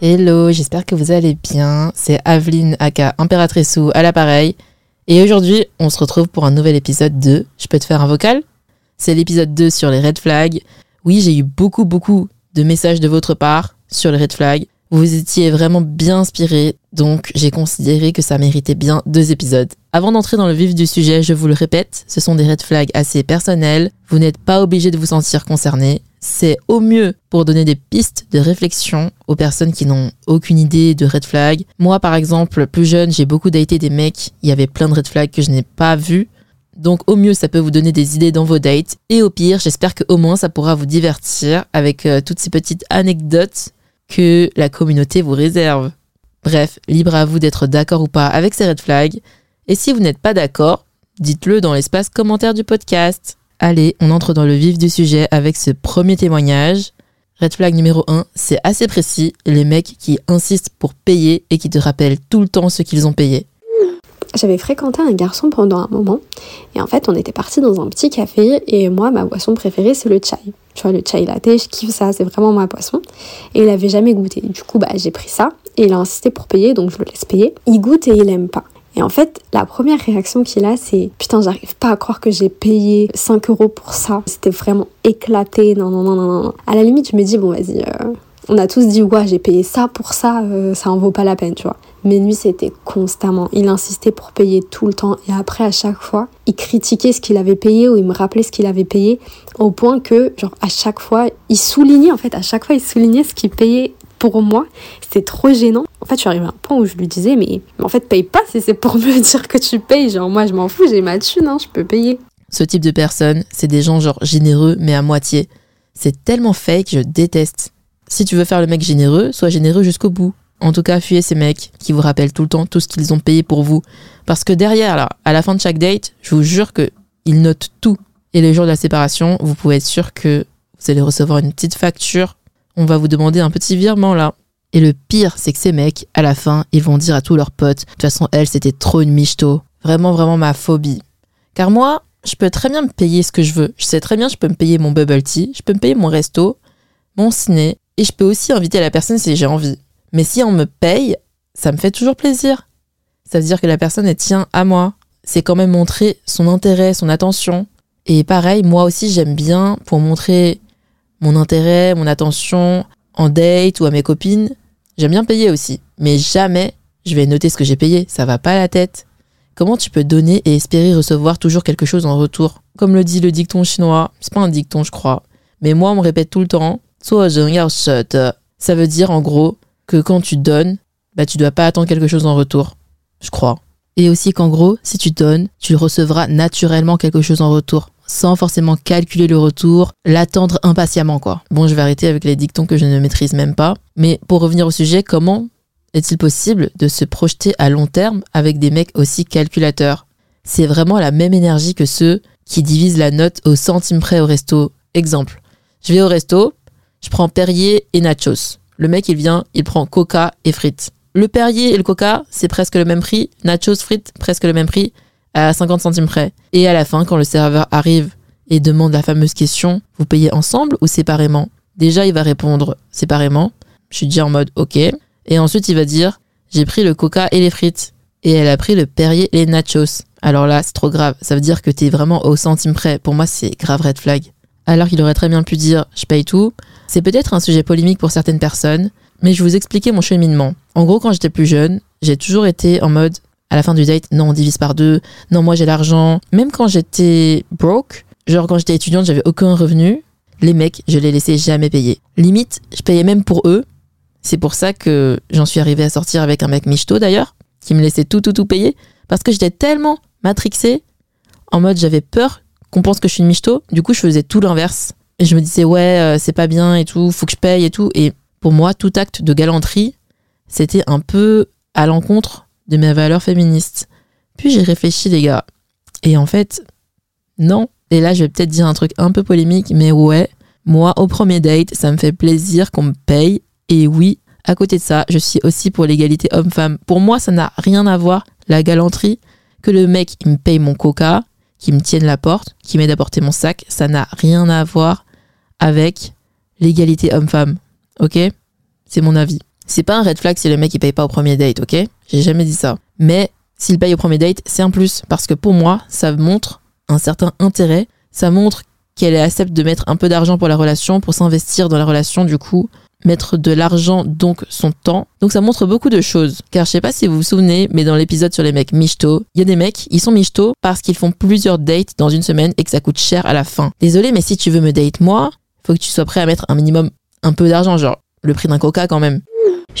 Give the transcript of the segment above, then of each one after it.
Hello, j'espère que vous allez bien. C'est Aveline aka Impératrice ou à l'appareil. Et aujourd'hui, on se retrouve pour un nouvel épisode de Je peux te faire un vocal? C'est l'épisode 2 sur les red flags. Oui, j'ai eu beaucoup, beaucoup de messages de votre part sur les red flags. Vous étiez vraiment bien inspiré, donc j'ai considéré que ça méritait bien deux épisodes. Avant d'entrer dans le vif du sujet, je vous le répète, ce sont des red flags assez personnels. Vous n'êtes pas obligé de vous sentir concerné. C'est au mieux pour donner des pistes de réflexion aux personnes qui n'ont aucune idée de red flags. Moi, par exemple, plus jeune, j'ai beaucoup daté des mecs. Il y avait plein de red flags que je n'ai pas vus. Donc au mieux, ça peut vous donner des idées dans vos dates. Et au pire, j'espère qu'au moins ça pourra vous divertir avec euh, toutes ces petites anecdotes que la communauté vous réserve. Bref, libre à vous d'être d'accord ou pas avec ces red flags. Et si vous n'êtes pas d'accord, dites-le dans l'espace commentaire du podcast. Allez, on entre dans le vif du sujet avec ce premier témoignage. Red flag numéro 1, c'est assez précis, les mecs qui insistent pour payer et qui te rappellent tout le temps ce qu'ils ont payé. J'avais fréquenté un garçon pendant un moment et en fait on était parti dans un petit café et moi ma boisson préférée c'est le chai. Tu vois le chai latte, je kiffe ça, c'est vraiment ma boisson. Et il avait jamais goûté. Du coup bah j'ai pris ça et il a insisté pour payer donc je le laisse payer. Il goûte et il aime pas. Et en fait, la première réaction qu'il a, c'est putain, j'arrive pas à croire que j'ai payé 5 euros pour ça. C'était vraiment éclaté. Non, non, non, non, non. À la limite, je me dis, bon, vas-y, euh, on a tous dit, ouais, j'ai payé ça pour ça, euh, ça en vaut pas la peine, tu vois. Mais lui, c'était constamment. Il insistait pour payer tout le temps. Et après, à chaque fois, il critiquait ce qu'il avait payé ou il me rappelait ce qu'il avait payé. Au point que, genre, à chaque fois, il soulignait, en fait, à chaque fois, il soulignait ce qu'il payait pour moi, c'était trop gênant. En fait, je suis arrivée à un point où je lui disais, mais, en fait, paye pas si c'est pour me dire que tu payes. Genre, moi, je m'en fous, j'ai ma thune, hein, je peux payer. Ce type de personne, c'est des gens genre généreux, mais à moitié. C'est tellement fake, je déteste. Si tu veux faire le mec généreux, sois généreux jusqu'au bout. En tout cas, fuyez ces mecs qui vous rappellent tout le temps tout ce qu'ils ont payé pour vous. Parce que derrière, là, à la fin de chaque date, je vous jure qu'ils notent tout. Et le jour de la séparation, vous pouvez être sûr que vous allez recevoir une petite facture on va vous demander un petit virement là. Et le pire, c'est que ces mecs, à la fin, ils vont dire à tous leurs potes, de toute façon, elle, c'était trop une michto. Vraiment, vraiment ma phobie. Car moi, je peux très bien me payer ce que je veux. Je sais très bien, je peux me payer mon bubble tea, je peux me payer mon resto, mon ciné, et je peux aussi inviter la personne si j'ai envie. Mais si on me paye, ça me fait toujours plaisir. Ça veut dire que la personne, elle tient à moi. C'est quand même montrer son intérêt, son attention. Et pareil, moi aussi, j'aime bien, pour montrer mon intérêt, mon attention en date ou à mes copines. J'aime bien payer aussi, mais jamais je vais noter ce que j'ai payé, ça va pas à la tête. Comment tu peux donner et espérer recevoir toujours quelque chose en retour? Comme le dit le dicton chinois, c'est pas un dicton je crois, mais moi on me répète tout le temps, ça veut dire en gros que quand tu donnes, bah tu dois pas attendre quelque chose en retour, je crois. Et aussi qu'en gros, si tu donnes, tu recevras naturellement quelque chose en retour sans forcément calculer le retour, l'attendre impatiemment quoi. Bon, je vais arrêter avec les dictons que je ne maîtrise même pas, mais pour revenir au sujet, comment est-il possible de se projeter à long terme avec des mecs aussi calculateurs? C'est vraiment la même énergie que ceux qui divisent la note au centime près au resto. Exemple, je vais au resto, je prends Perrier et nachos. Le mec, il vient, il prend coca et frites. Le Perrier et le coca, c'est presque le même prix. Nachos, frites, presque le même prix, à 50 centimes près. Et à la fin, quand le serveur arrive et demande la fameuse question, vous payez ensemble ou séparément? Déjà, il va répondre séparément. Je suis déjà en mode OK. Et ensuite, il va dire, j'ai pris le coca et les frites. Et elle a pris le Perrier et les nachos. Alors là, c'est trop grave. Ça veut dire que t'es vraiment au centime près. Pour moi, c'est grave red flag. Alors qu'il aurait très bien pu dire je paye tout. C'est peut-être un sujet polémique pour certaines personnes, mais je vais vous expliquer mon cheminement. En gros, quand j'étais plus jeune, j'ai toujours été en mode à la fin du date, non, on divise par deux, non, moi j'ai l'argent. Même quand j'étais broke, genre quand j'étais étudiante, j'avais aucun revenu, les mecs, je les laissais jamais payer. Limite, je payais même pour eux. C'est pour ça que j'en suis arrivée à sortir avec un mec michto d'ailleurs, qui me laissait tout, tout, tout payer, parce que j'étais tellement matrixée, en mode j'avais peur qu'on pense que je suis une michto. Du coup, je faisais tout l'inverse. Et je me disais, ouais, euh, c'est pas bien et tout, faut que je paye et tout. Et pour moi, tout acte de galanterie, c'était un peu à l'encontre de mes valeurs féministes. Puis j'ai réfléchi, les gars. Et en fait, non. Et là, je vais peut-être dire un truc un peu polémique, mais ouais, moi, au premier date, ça me fait plaisir qu'on me paye. Et oui, à côté de ça, je suis aussi pour l'égalité homme-femme. Pour moi, ça n'a rien à voir, la galanterie, que le mec, il me paye mon coca, qui me tienne la porte, qui m'aide à porter mon sac, ça n'a rien à voir avec l'égalité homme-femme. Ok? C'est mon avis. C'est pas un red flag si le mec il paye pas au premier date, ok? J'ai jamais dit ça. Mais s'il paye au premier date, c'est un plus. Parce que pour moi, ça montre un certain intérêt. Ça montre qu'elle accepte de mettre un peu d'argent pour la relation, pour s'investir dans la relation, du coup, mettre de l'argent, donc son temps. Donc ça montre beaucoup de choses. Car je sais pas si vous vous souvenez, mais dans l'épisode sur les mecs michto, il y a des mecs, ils sont michto parce qu'ils font plusieurs dates dans une semaine et que ça coûte cher à la fin. Désolé, mais si tu veux me date moi, faut que tu sois prêt à mettre un minimum, un peu d'argent, genre le prix d'un coca quand même.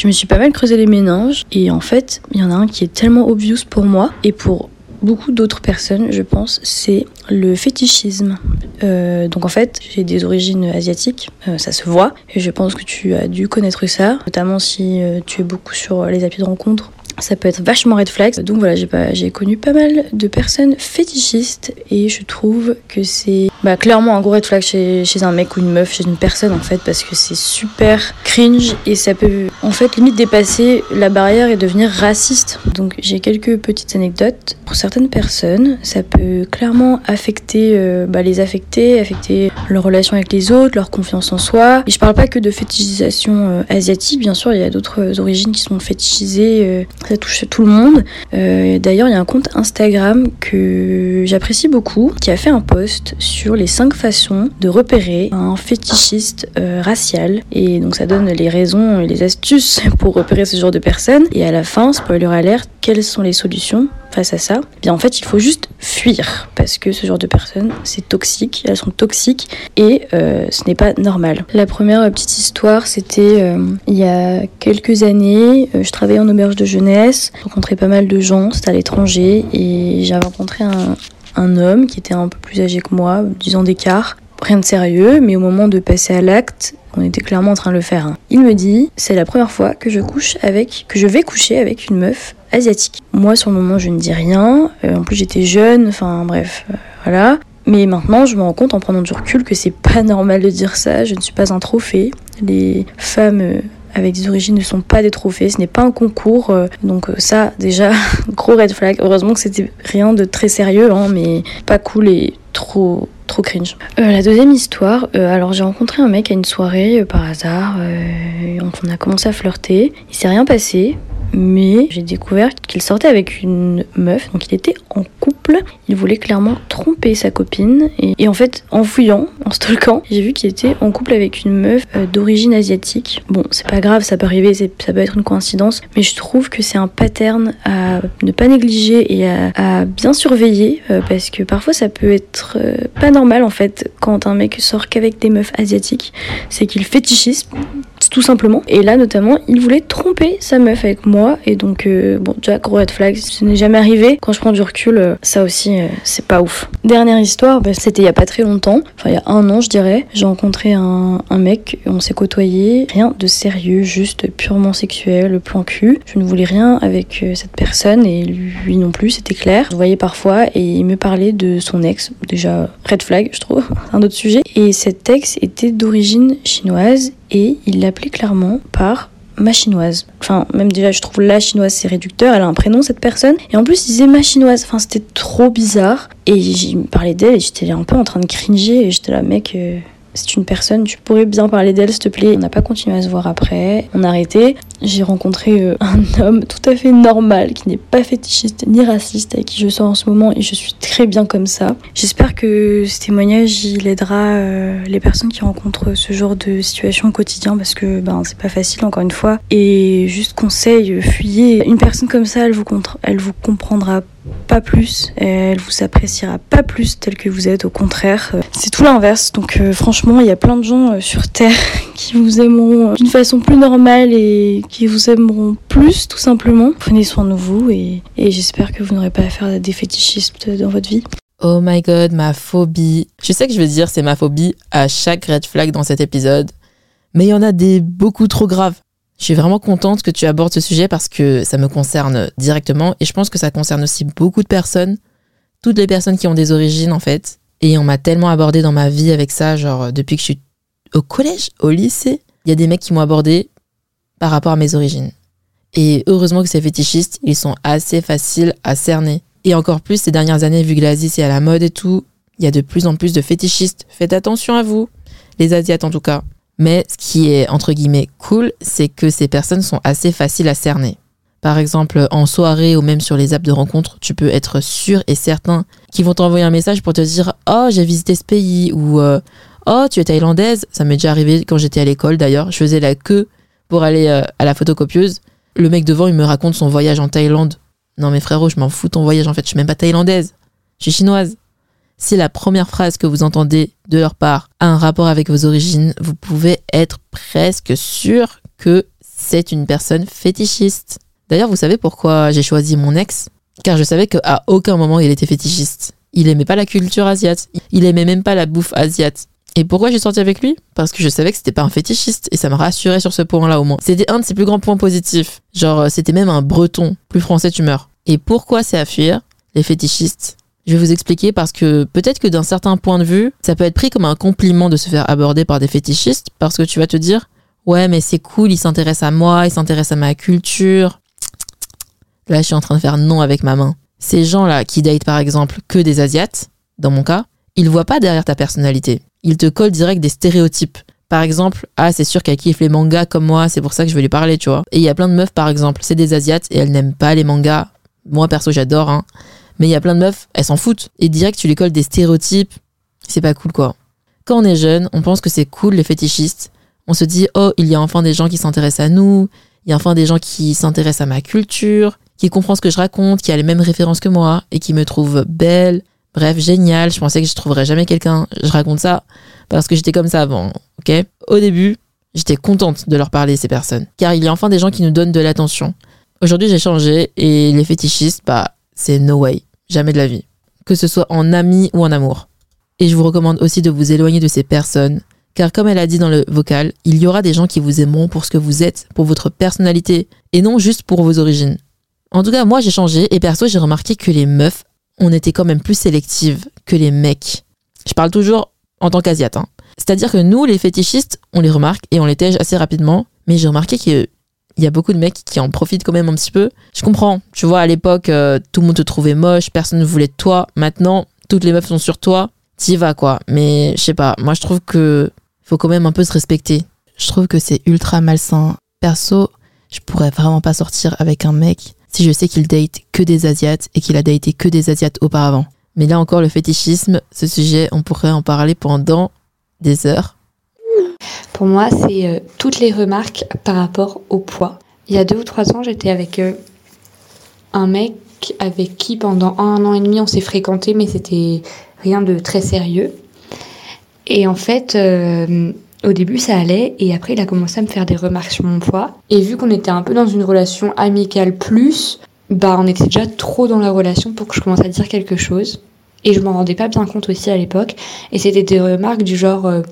Je me suis pas mal creusé les méninges et en fait, il y en a un qui est tellement obvious pour moi et pour beaucoup d'autres personnes, je pense, c'est le fétichisme. Euh, donc en fait, j'ai des origines asiatiques, euh, ça se voit, et je pense que tu as dû connaître ça, notamment si euh, tu es beaucoup sur les applis de rencontre ça peut être vachement red flag. Donc voilà, j'ai pas, j'ai connu pas mal de personnes fétichistes et je trouve que c'est bah, clairement un gros red flag chez, chez un mec ou une meuf, chez une personne en fait, parce que c'est super cringe et ça peut en fait limite dépasser la barrière et devenir raciste. Donc j'ai quelques petites anecdotes. Pour certaines personnes, ça peut clairement affecter, euh, bah, les affecter, affecter leur relation avec les autres, leur confiance en soi. Et je parle pas que de fétichisation euh, asiatique, bien sûr, il y a d'autres origines qui sont fétichisées. Euh, ça touche tout le monde. Euh, d'ailleurs, il y a un compte Instagram que j'apprécie beaucoup qui a fait un post sur les 5 façons de repérer un fétichiste euh, racial. Et donc ça donne les raisons et les astuces pour repérer ce genre de personnes. Et à la fin, spoiler alert, quelles sont les solutions face à ça eh Bien en fait, il faut juste fuir parce que ce genre de personnes, c'est toxique, elles sont toxiques et euh, ce n'est pas normal. La première petite histoire, c'était euh, il y a quelques années, euh, je travaillais en auberge de jeunesse, j'ai rencontré pas mal de gens, c'était à l'étranger et j'avais rencontré un, un homme qui était un peu plus âgé que moi, 10 ans d'écart. Rien de sérieux, mais au moment de passer à l'acte, on était clairement en train de le faire. hein. Il me dit, c'est la première fois que je couche avec, que je vais coucher avec une meuf asiatique. Moi, sur le moment, je ne dis rien. Euh, en plus, j'étais jeune. Enfin, bref, euh, voilà. Mais maintenant, je me rends compte en prenant du recul que c'est pas normal de dire ça. Je ne suis pas un trophée. Les femmes euh, avec des origines ne sont pas des trophées. Ce n'est pas un concours. donc ça, déjà, gros red flag. Heureusement que c'était rien de très sérieux, hein, mais pas cool et trop trop cringe. La deuxième histoire, alors j'ai rencontré un mec à une soirée par hasard, on a commencé à flirter, il s'est rien passé, mais j'ai découvert qu'il sortait avec une meuf, donc il était en couple, il voulait clairement tromper sa copine, et, en fait en fouillant, en stalkant, j'ai vu qu'il était en couple avec une meuf euh, d'origine asiatique. Bon, c'est pas grave, ça peut arriver, ça peut être une coïncidence, mais je trouve que c'est un pattern à ne pas négliger et à, bien surveiller, euh, parce que parfois ça peut être euh, pas normal en fait quand un mec sort qu'avec des meufs asiatiques, c'est qu'il tout simplement. Et là, notamment, il voulait tromper sa meuf avec moi. Et donc, euh, bon, déjà, gros red flag, ce n'est jamais arrivé. Quand je prends du recul, euh, ça aussi, euh, c'est pas ouf. Dernière histoire, bah, c'était il y a pas très longtemps. Enfin, il y a un an, je dirais. J'ai rencontré un, mec, on s'est côtoyé. Rien de sérieux, juste purement sexuel, le plan cul. Je ne voulais rien avec euh, cette personne et lui non plus, c'était clair. Je voyais parfois et il me parlait de son ex. Déjà, red flag, je trouve, un autre sujet. Et cet ex était d'origine chinoise et il l'appelait clairement par ma chinoise. Enfin, même déjà, je trouve la chinoise, c'est réducteur. Elle a un prénom, cette personne. Et en plus, il disait ma chinoise. Enfin, c'était trop bizarre. Et il me parlait d'elle et j'étais un peu en train de cringer. Et j'étais là, mec, euh, c'est une personne, tu pourrais bien parler d'elle, s'il te plaît. On n'a pas continué à se voir après. On a arrêté. J'ai rencontré euh, un homme tout à fait normal, qui n'est pas fétichiste ni raciste, avec qui je sors en ce moment et je suis très bien comme ça. J'espère que ce témoignage, il aidera euh, les personnes qui rencontrent ce genre de situation au quotidien parce que ben, c'est pas facile, encore une fois. Et juste conseil, fuyez. Une personne comme ça, elle vous, elle vous comprendra pas plus, elle vous appréciera pas plus tel que vous êtes, au contraire. C'est tout l'inverse, donc euh, franchement, il y a plein de gens euh, sur Terre qui vous aimeront euh, d'une façon plus normale et qui vous aimeront plus, tout simplement. Prenez soin de vous et, j'espère que vous n'aurez pas à des fétichistes dans votre vie. Oh my god, ma phobie. Je sais que je vais dire c'est ma phobie à chaque red flag dans cet épisode, mais il y en a des beaucoup trop graves. Je suis vraiment contente que tu abordes ce sujet parce que ça me concerne directement et je pense que ça concerne aussi beaucoup de personnes, toutes les personnes qui ont des origines en fait. Et on m'a tellement abordé dans ma vie avec ça, genre depuis que je suis au collège, au lycée, il y a des mecs qui m'ont abordé par rapport à mes origines. Et heureusement que ces fétichistes, ils sont assez faciles à cerner. Et encore plus ces dernières années, vu que l'Asie c'est à la mode et tout, il y a de plus en plus de fétichistes. Faites attention à vous, les Asiates en tout cas. Mais ce qui est entre guillemets cool, c'est que ces personnes sont assez faciles à cerner. Par exemple, en soirée ou même sur les apps de rencontre, tu peux être sûr et certain qu'ils vont t'envoyer un message pour te dire Oh, j'ai visité ce pays ou euh, Oh, tu es thaïlandaise. Ça m'est déjà arrivé quand j'étais à l'école d'ailleurs. Je faisais la queue pour aller euh, à la photocopieuse. Le mec devant, il me raconte son voyage en Thaïlande. Non, mais frérot, je m'en fous ton voyage en fait. Je suis même pas thaïlandaise. Je suis chinoise. Si la première phrase que vous entendez de leur part a un rapport avec vos origines, vous pouvez être presque sûr que c'est une personne fétichiste. D'ailleurs, vous savez pourquoi j'ai choisi mon ex? Car je savais qu'à aucun moment il était fétichiste. Il aimait pas la culture asiate. Il aimait même pas la bouffe asiate. Et pourquoi j'ai sorti avec lui? Parce que je savais que c'était pas un fétichiste et ça me rassurait sur ce point-là au moins. C'était un de ses plus grands points positifs. Genre, euh, c'était même un breton. Plus français, tu meurs. Et pourquoi c'est à fuir? Les fétichistes. Je vais vous expliquer parce que peut-être que d'un certain point de vue, ça peut être pris comme un compliment de se faire aborder par des fétichistes parce que tu vas te dire Ouais, mais c'est cool, il s'intéresse à moi, il s'intéresse à ma culture. Là, je suis en train de faire non avec ma main. Ces gens-là qui datent par exemple que des Asiates, dans mon cas, ils voient pas derrière ta personnalité. Ils te collent direct des stéréotypes. Par exemple, ah, c'est sûr qu'elle kiffe les mangas comme moi, c'est pour ça que je veux lui parler, tu vois. Et il y a plein de meufs, par exemple, c'est des Asiates et elles n'aiment pas les mangas. Moi, perso, j'adore, hein. Mais il y a plein de meufs, elles s'en foutent. Et direct, tu lui colles des stéréotypes. C'est pas cool, quoi. Quand on est jeune, on pense que c'est cool, les fétichistes. On se dit, oh, il y a enfin des gens qui s'intéressent à nous. Il y a enfin des gens qui s'intéressent à ma culture, qui comprennent ce que je raconte, qui a les mêmes références que moi et qui me trouvent belle. Bref, génial. Je pensais que je trouverais jamais quelqu'un. Je raconte ça parce que j'étais comme ça avant, ok? Au début, j'étais contente de leur parler, ces personnes. Car il y a enfin des gens qui nous donnent de l'attention. Aujourd'hui, j'ai changé et les fétichistes, bah, c'est no way. Jamais de la vie. Que ce soit en ami ou en amour. Et je vous recommande aussi de vous éloigner de ces personnes. Car comme elle a dit dans le vocal, il y aura des gens qui vous aimeront pour ce que vous êtes, pour votre personnalité, et non juste pour vos origines. En tout cas, moi j'ai changé, et perso j'ai remarqué que les meufs, on était quand même plus sélectives que les mecs. Je parle toujours en tant qu'asiate. Hein. C'est-à-dire que nous, les fétichistes, on les remarque et on les tège assez rapidement, mais j'ai remarqué qu'il y a beaucoup de mecs qui en profitent quand même un petit peu. Je comprends, tu vois, à l'époque, euh, tout le monde te trouvait moche, personne ne voulait de toi. Maintenant, toutes les meufs sont sur toi, t'y vas quoi. Mais je sais pas, moi je trouve que faut quand même un peu se respecter. Je trouve que c'est ultra malsain. Perso, je pourrais vraiment pas sortir avec un mec si je sais qu'il date que des Asiates et qu'il a daté que des Asiates auparavant. Mais là encore, le fétichisme, ce sujet, on pourrait en parler pendant des heures. Pour moi, c'est euh, toutes les remarques par rapport au poids. Il y a deux ou trois ans, j'étais avec euh, un mec avec qui pendant un an et demi on s'est fréquenté, mais c'était rien de très sérieux. Et en fait, euh, Au début, ça allait, et après, il a commencé à me faire des remarques sur mon poids. Et vu qu'on était un peu dans une relation amicale plus, bah, on était déjà trop dans la relation pour que je commence à dire quelque chose. Et je m'en rendais pas bien compte aussi à l'époque. Et c'était des remarques du genre, euh,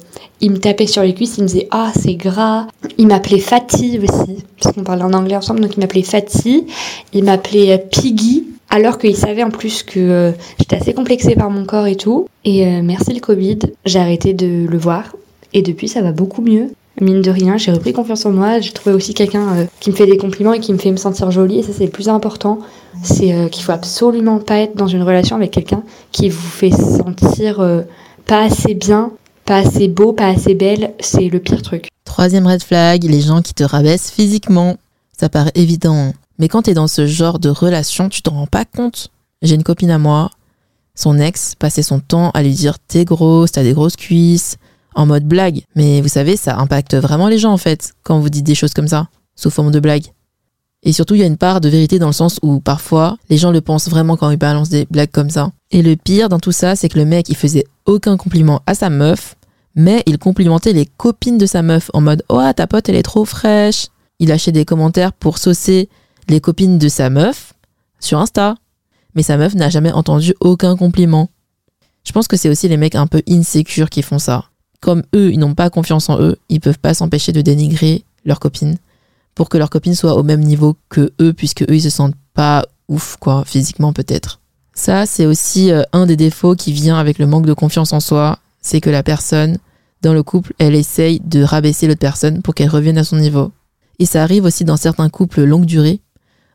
il me tapait sur les cuisses, il me disait ah c'est gras. Il m'appelait Fatty aussi, parce qu'on parlait en anglais ensemble, donc il m'appelait Fatty. Il m'appelait euh, Piggy, alors qu'il savait en plus que euh, j'étais assez complexée par mon corps et tout. Et merci le Covid, j'ai arrêté de le voir. Et depuis ça va beaucoup mieux. Mine de rien, j'ai repris confiance en moi. J'ai trouvé aussi quelqu'un qui me fait des compliments et qui me fait me sentir jolie. Et ça, c'est le plus important c'est euh, qu'il faut absolument pas être dans une relation avec quelqu'un qui vous fait sentir euh, pas assez bien, pas assez beau, pas assez belle. C'est le pire truc. Troisième red flag, les gens qui te rabaissent physiquement. Ça paraît évident, hein. mais quand t'es dans ce genre de relation, tu t'en rends pas compte. J'ai une copine à moi, son ex passait son temps à lui dire t'es grosse, t'as des grosses cuisses, en mode blague. Mais vous savez, ça impacte vraiment les gens en fait, quand vous dites des choses comme ça, sous forme de blague. Et surtout, il y a une part de vérité dans le sens où parfois, les gens le pensent vraiment quand ils balancent des blagues comme ça. Et le pire dans tout ça, c'est que le mec, il faisait aucun compliment à sa meuf, mais il complimentait les copines de sa meuf en mode Oh, ta pote, elle est trop fraîche. Il lâchait des commentaires pour saucer les copines de sa meuf sur Insta. Mais sa meuf n'a jamais entendu aucun compliment. Je pense que c'est aussi les mecs un peu insécures qui font ça. Comme eux, ils n'ont pas confiance en eux, ils peuvent pas s'empêcher de dénigrer leurs copines pour que leurs copines soient au même niveau que eux, puisque eux, ils se sentent pas ouf, quoi, physiquement peut-être. Ça, c'est aussi euh, un des défauts qui vient avec le manque de confiance en soi, c'est que la personne, dans le couple, elle essaye de rabaisser l'autre personne pour qu'elle revienne à son niveau. Et ça arrive aussi dans certains couples longue durée,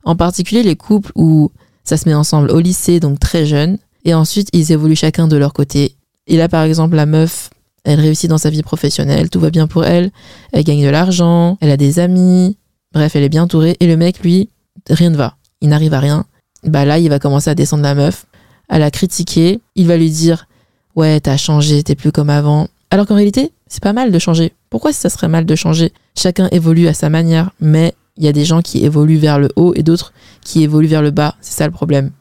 en particulier les couples où ça se met ensemble au lycée, donc très jeune, et ensuite ils évoluent chacun de leur côté. Et là, par exemple, la meuf, elle réussit dans sa vie professionnelle, tout va bien pour elle, elle gagne de l'argent, elle a des amis, Bref, elle est bien entourée. Et le mec, lui, rien ne va. Il n'arrive à rien. Bah là, il va commencer à descendre la meuf, à la critiquer. Il va lui dire Ouais, t'as changé, t'es plus comme avant. Alors qu'en réalité, c'est pas mal de changer. Pourquoi ça serait mal de changer? Chacun évolue à sa manière, mais il y a des gens qui évoluent vers le haut et d'autres qui évoluent vers le bas. C'est ça le problème.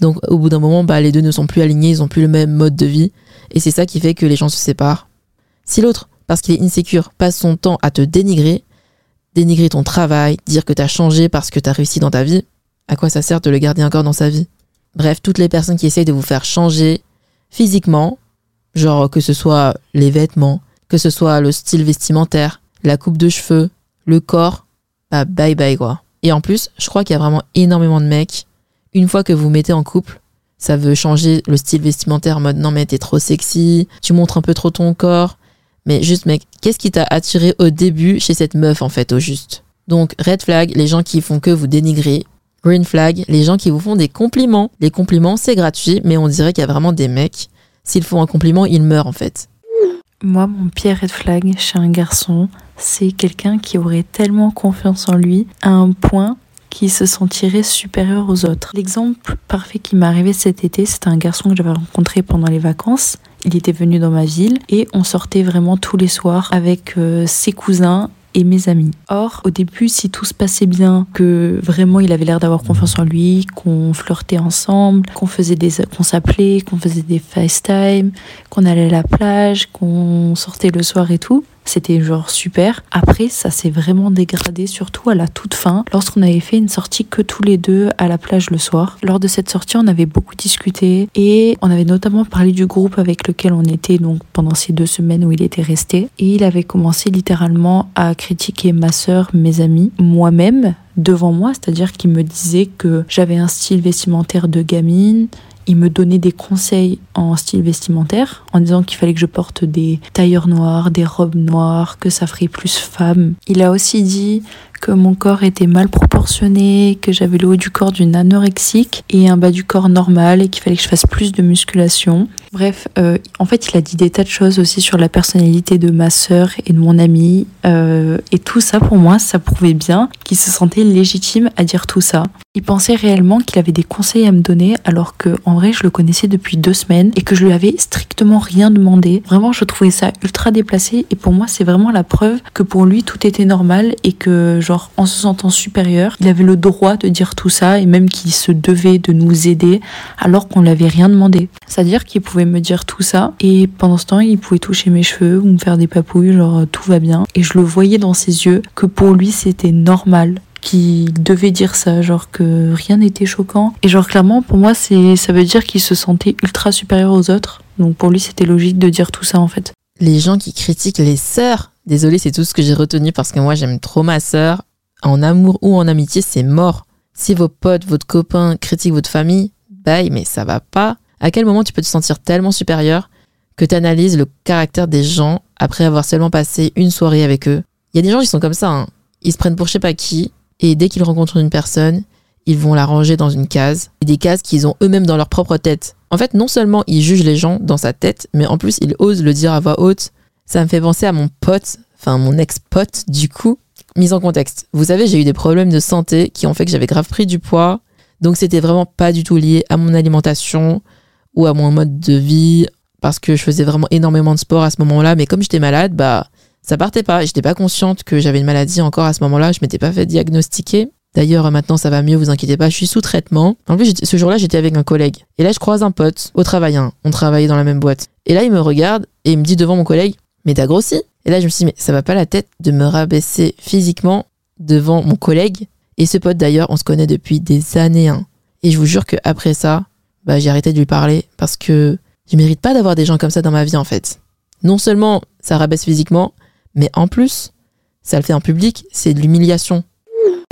Donc au bout d'un moment, bah, les deux ne sont plus alignés, ils ont plus le même mode de vie. Et c'est ça qui fait que les gens se séparent. Si l'autre, parce qu'il est insécure, passe son temps à te dénigrer, dénigrer ton travail, dire que t'as changé parce que t'as réussi dans ta vie, à quoi ça sert de le garder encore dans sa vie? Bref, toutes les personnes qui essayent de vous faire changer physiquement, genre que ce soit les vêtements, que ce soit le style vestimentaire, la coupe de cheveux, le corps, bah bye bye quoi. Et en plus, je crois qu'il y a vraiment énormément de mecs, une fois que vous mettez en couple, ça veut changer le style vestimentaire en mode non mais t'es trop sexy, tu montres un peu trop ton corps, mais juste, mec, qu'est-ce qui t'a attiré au début chez cette meuf, en fait, au juste? Donc, red flag, les gens qui font que vous dénigrer. Green flag, les gens qui vous font des compliments. Les compliments, c'est gratuit, mais on dirait qu'il y a vraiment des mecs. S'ils font un compliment, ils meurent, en fait. Moi, mon pire red flag chez un garçon, c'est quelqu'un qui aurait tellement confiance en lui à un point qu'il se sentirait supérieur aux autres. L'exemple parfait qui m'est arrivé cet été, c'était un garçon que j'avais rencontré pendant les vacances il était venu dans ma ville et on sortait vraiment tous les soirs avec euh, ses cousins et mes amis. Or, au début, si tout se passait bien, que vraiment il avait l'air d'avoir confiance en lui, qu'on flirtait ensemble, qu'on faisait des, qu'on s'appelait, qu'on faisait des FaceTime, qu'on allait à la plage, qu'on sortait le soir et tout, c'était genre super. Après, ça s'est vraiment dégradé, surtout à la toute fin, lorsqu'on avait fait une sortie que tous les deux à la plage le soir. Lors de cette sortie, on avait beaucoup discuté et on avait notamment parlé du groupe avec lequel on était donc pendant ces deux semaines où il était resté. Et il avait commencé littéralement à critiquer ma sœur, mes amis, moi-même devant moi, c'est-à-dire qu'il me disait que j'avais un style vestimentaire de gamine, il me donnait des conseils en style vestimentaire en disant qu'il fallait que je porte des tailleurs noirs, des robes noires, que ça ferait plus femme. Il a aussi dit que mon corps était mal proportionné, que j'avais le haut du corps d'une anorexique et un bas du corps normal et qu'il fallait que je fasse plus de musculation. Bref, euh, en fait, il a dit des tas de choses aussi sur la personnalité de ma sœur et de mon ami. Euh, et tout ça, pour moi, ça prouvait bien qu'il se sentait légitime à dire tout ça. Il pensait réellement qu'il avait des conseils à me donner alors que, en vrai, je le connaissais depuis deux semaines et que je lui avais strictement rien demandé. Vraiment, je trouvais ça ultra déplacé et pour moi, c'est vraiment la preuve que pour lui, tout était normal et que genre, en se sentant supérieur, il avait le droit de dire tout ça et même qu'il se devait de nous aider alors qu'on l'avait rien demandé. C'est-à-dire qu'il pouvait me dire tout ça et pendant ce temps, il pouvait toucher mes cheveux ou me faire des papouilles, genre tout va bien. Et je le voyais dans ses yeux que pour lui c'était normal qu'il devait dire ça, genre que rien n'était choquant. Et genre clairement pour moi c'est ça veut dire qu'il se sentait ultra supérieur aux autres. Donc pour lui c'était logique de dire tout ça en fait. Les gens qui critiquent les sœurs, désolé c'est tout ce que j'ai retenu parce que moi j'aime trop ma sœur. En amour ou en amitié c'est mort. Si vos potes, votre copain critiquent votre famille, bye mais ça va pas. À quel moment tu peux te sentir tellement supérieur que tu analyses le caractère des gens après avoir seulement passé une soirée avec eux? Il y a des gens qui sont comme ça, hein. ils se prennent pour je sais pas qui, et dès qu'ils rencontrent une personne, ils vont la ranger dans une case, et des cases qu'ils ont eux-mêmes dans leur propre tête. En fait, non seulement ils jugent les gens dans sa tête, mais en plus ils osent le dire à voix haute. Ça me fait penser à mon pote, enfin mon ex-pote du coup. Mise en contexte, vous savez, j'ai eu des problèmes de santé qui ont fait que j'avais grave pris du poids, donc c'était vraiment pas du tout lié à mon alimentation ou à mon mode de vie, parce que je faisais vraiment énormément de sport à ce moment-là, mais comme j'étais malade, bah ça partait pas. J'étais pas consciente que j'avais une maladie encore à ce moment-là. Je m'étais pas fait diagnostiquer. D'ailleurs, maintenant, ça va mieux, vous inquiétez pas, je suis sous traitement. En plus, ce jour-là, j'étais avec un collègue. Et là, je croise un pote au travail. Hein. On travaillait dans la même boîte. Et là, il me regarde et il me dit devant mon collègue, mais t'as grossi Et là, je me suis dit, mais ça va pas la tête de me rabaisser physiquement devant mon collègue. Et ce pote, d'ailleurs, on se connaît depuis des années. Hein. Et je vous jure que après ça, bah, j'ai arrêté de lui parler parce que je mérite pas d'avoir des gens comme ça dans ma vie, en fait. Non seulement ça rabaisse physiquement, mais en plus, ça le fait en public, c'est de l'humiliation.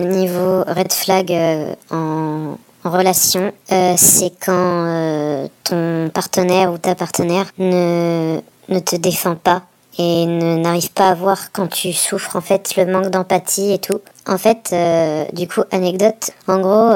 Niveau red flag euh, en, relation, euh, c'est quand euh, ton partenaire ou ta partenaire ne, ne te défend pas et ne n'arrive pas à voir quand tu souffres en fait le manque d'empathie et tout. En fait, du coup, anecdote, en gros,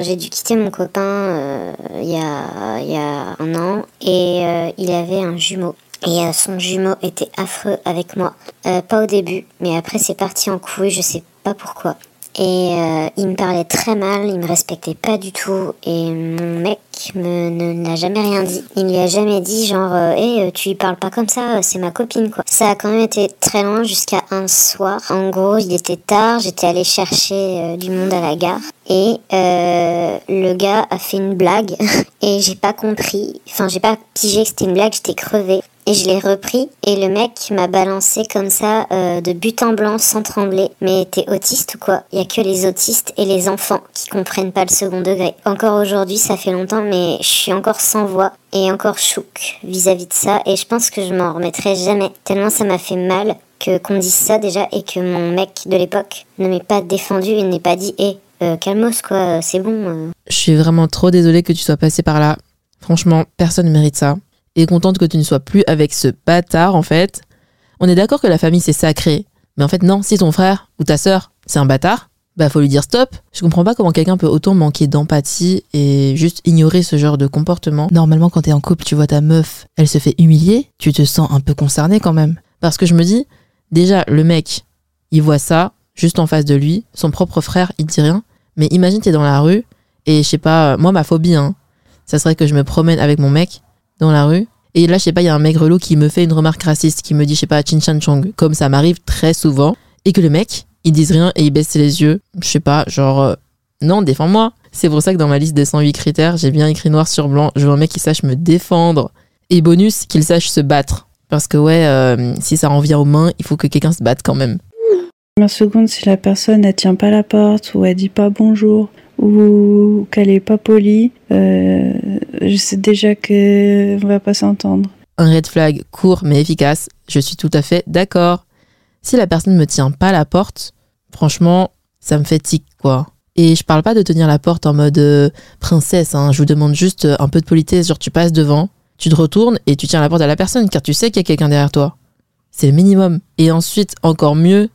j'ai dû quitter mon copain il y, a, y a un an et il avait un jumeau. Et euh, son jumeau était affreux avec moi. Euh, pas au début, mais après c'est parti en couille, je sais pas pourquoi. Et euh, il me parlait très mal, il me respectait pas du tout. Et mon mec me n'a jamais rien dit. Il lui a jamais dit genre, hé, euh, tu lui parles pas comme ça, c'est ma copine quoi. Ça a quand même été très loin jusqu'à un soir. En gros, il était tard, j'étais allée chercher du monde à la gare. Et le gars a fait une blague et j'ai pas compris. Enfin, j'ai pas pigé que c'était une blague, j'étais crevée. Et je l'ai repris et le mec m'a balancé comme ça euh, de but en blanc sans trembler. Mais t'es autiste ou quoi? Il y a que les autistes et les enfants qui comprennent pas le second degré. Encore aujourd'hui, ça fait longtemps, mais je suis encore sans voix et encore chouk vis-à-vis de ça. Et je pense que je m'en remettrai jamais. Tellement ça m'a fait mal que qu'on dise ça déjà et que mon mec de l'époque ne m'ait pas défendu et n'ait pas dit hé, eh, calmos quoi, c'est bon. Euh. Je suis vraiment trop désolée que tu sois passé par là. Franchement, personne ne mérite ça et contente que tu ne sois plus avec ce bâtard, en fait. On est d'accord que la famille, c'est sacré. Mais en fait, non, si ton frère ou ta sœur, c'est un bâtard, bah faut lui dire stop. Je comprends pas comment quelqu'un peut autant manquer d'empathie et juste ignorer ce genre de comportement. Normalement, quand t'es en couple, tu vois ta meuf, elle se fait humilier, tu te sens un peu concerné quand même. Parce que je me dis, déjà, le mec, il voit ça, juste en face de lui, son propre frère, il dit rien. Mais imagine, t'es dans la rue, et je sais pas, moi, ma phobie, hein, ça serait que je me promène avec mon mec, dans la rue. Et là, je sais pas, il y a un mec relou qui me fait une remarque raciste, qui me dit, je sais pas, Chin Chan Chong, comme ça m'arrive très souvent. Et que le mec, il dise rien et il baisse les yeux. Je sais pas, genre, euh, non, défends-moi. C'est pour ça que dans ma liste des 108 critères, j'ai bien écrit noir sur blanc, je veux un mec qui sache me défendre. Et bonus, qu'il sache se battre. Parce que ouais, euh, si ça en vient aux mains, il faut que quelqu'un se batte quand même. La seconde, si la personne ne tient pas la porte ou elle dit pas bonjour ou qu'elle est pas polie, euh, je sais déjà qu'on va pas s'entendre. Un red flag court mais efficace, je suis tout à fait d'accord. Si la personne me tient pas la porte, franchement, ça me fait tic quoi. Et je parle pas de tenir la porte en mode euh, princesse, hein. je vous demande juste un peu de politesse, genre tu passes devant, tu te retournes et tu tiens la porte à la personne car tu sais qu'il y a quelqu'un derrière toi. C'est le minimum. Et ensuite, encore mieux,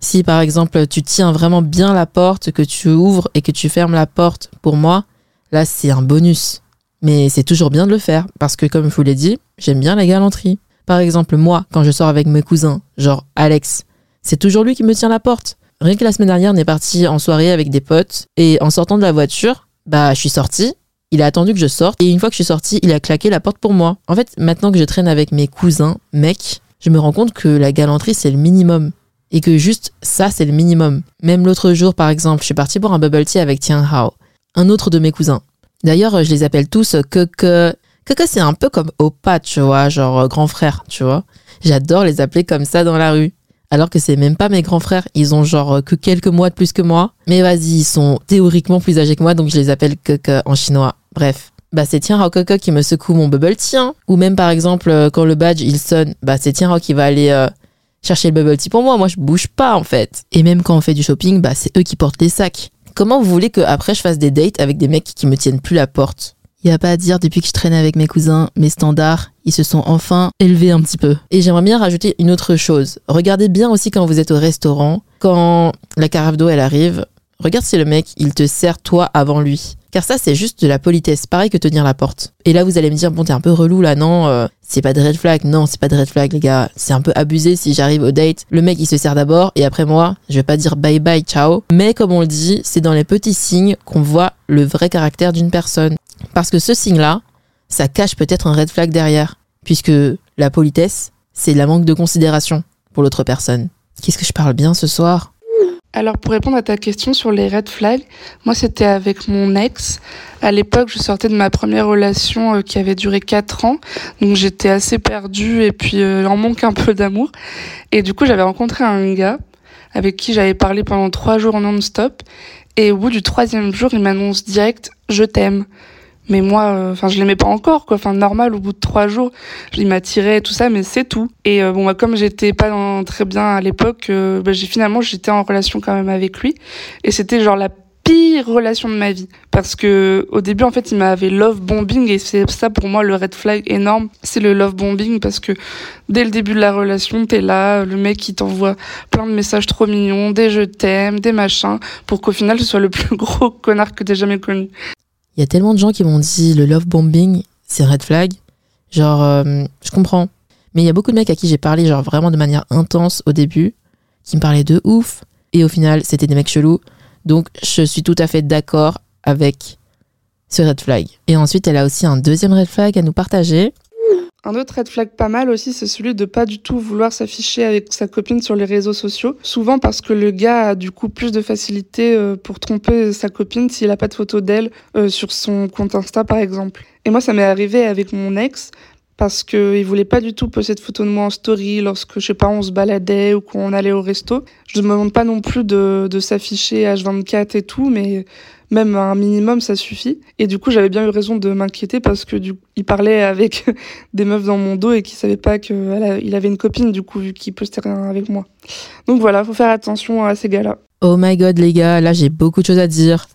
si par exemple tu tiens vraiment bien la porte, que tu ouvres et que tu fermes la porte pour moi, là c'est un bonus. Mais c'est toujours bien de le faire parce que comme je vous l'ai dit, j'aime bien la galanterie. Par exemple, moi, quand je sors avec mes cousins, genre Alex, c'est toujours lui qui me tient la porte. Rien que la semaine dernière, on est parti en soirée avec des potes et en sortant de la voiture, bah je suis sortie, il a attendu que je sorte et une fois que je suis sortie, il a claqué la porte pour moi. En fait, maintenant que je traîne avec mes cousins, mecs, je me rends compte que la galanterie c'est le minimum. Et que juste ça, c'est le minimum. Même l'autre jour, par exemple, je suis partie boire un bubble tea avec Tian Hao, un autre de mes cousins. D'ailleurs, je les appelle tous que que c'est un peu comme Opa, tu vois, genre euh, grand frère, tu vois. J'adore les appeler comme ça dans la rue. Alors que c'est même pas mes grands frères, ils ont genre euh, que quelques mois de plus que moi. Mais vas-y, ils sont théoriquement plus âgés que moi, donc je les appelle que en chinois. Bref. Bah c'est Tian Hao Keke qui me secoue mon bubble tea. Hein. Ou même par exemple, euh, quand le badge il sonne, bah c'est Tian Hao qui va aller chercher le bubble tea pour moi. Moi je bouge pas en fait. Et même quand on fait du shopping, bah c'est eux qui portent les sacs. Comment vous voulez que après je fasse des dates avec des mecs qui me tiennent plus la porte? Il n'y a pas à dire, depuis que je traînais avec mes cousins, mes standards, ils se sont enfin élevés un petit peu. Et j'aimerais bien rajouter une autre chose. Regardez bien aussi quand vous êtes au restaurant, quand la carafe d'eau elle arrive, regarde si le mec il te sert toi avant lui. Car ça c'est juste de la politesse, pareil que tenir la porte. Et là vous allez me dire, bon t'es un peu relou là, non euh, C'est pas de red flag, non c'est pas de red flag les gars. C'est un peu abusé si j'arrive au date, le mec il se sert d'abord et après moi, je vais pas dire bye bye, ciao. Mais comme on le dit, c'est dans les petits signes qu'on voit le vrai caractère d'une personne. Parce que ce signe-là, ça cache peut-être un red flag derrière, puisque la politesse, c'est la manque de considération pour l'autre personne. Qu'est-ce que je parle bien ce soir? Alors pour répondre à ta question sur les red flags, moi c'était avec mon ex. À l'époque, je sortais de ma première relation euh, qui avait duré 4 ans, donc j'étais assez perdue et puis euh, en manque un peu d'amour. Et du coup, j'avais rencontré un gars avec qui j'avais parlé pendant 3 jours non-stop. Et au bout du troisième jour, il m'annonce direct « je t'aime ». Mais moi, euh, enfin, je l'aimais pas encore, quoi. Enfin, normal, au bout de trois jours, il m'attirait, tout ça, mais c'est tout. Et euh, bon, bah, comme j'étais pas très bien à l'époque, euh, bah, j'ai finalement, j'étais en relation quand même avec lui. Et c'était genre la pire relation de ma vie. Parce que au début, en fait, il m'avait love bombing et c'est ça pour moi le red flag énorme. C'est le love bombing parce que dès le début de la relation, t'es là, le mec il t'envoie plein de messages trop mignons, des je t'aime, des machins, pour qu'au final ce soit le plus gros connard que t'aies jamais connu. Il y a tellement de gens qui m'ont dit le love bombing, c'est red flag. Genre, euh, je comprends. Mais il y a beaucoup de mecs à qui j'ai parlé, genre vraiment de manière intense au début, qui me parlaient de ouf. Et au final, c'était des mecs chelous. Donc, je suis tout à fait d'accord avec ce red flag. Et ensuite, elle a aussi un deuxième red flag à nous partager. Un autre red flag pas mal aussi, c'est celui de pas du tout vouloir s'afficher avec sa copine sur les réseaux sociaux. Souvent parce que le gars a du coup plus de facilité euh, pour tromper sa copine s'il a pas de photo d'elle euh, sur son compte Insta par exemple. Et moi ça m'est arrivé avec mon ex parce qu'il voulait pas du tout poster de photos de moi en story lorsque, je sais pas, on se baladait ou qu'on allait au resto. Je me demande pas non plus de, de s'afficher H24 et tout, mais même un minimum, ça suffit. Et du coup, j'avais bien eu raison de m'inquiéter parce que du il parlait avec des meufs dans mon dos et qui savaient pas qu'il avait une copine, du coup, vu qu'il postait rien avec moi. Donc voilà, faut faire attention à ces gars-là. Oh my god, les gars, là j'ai beaucoup de choses à dire.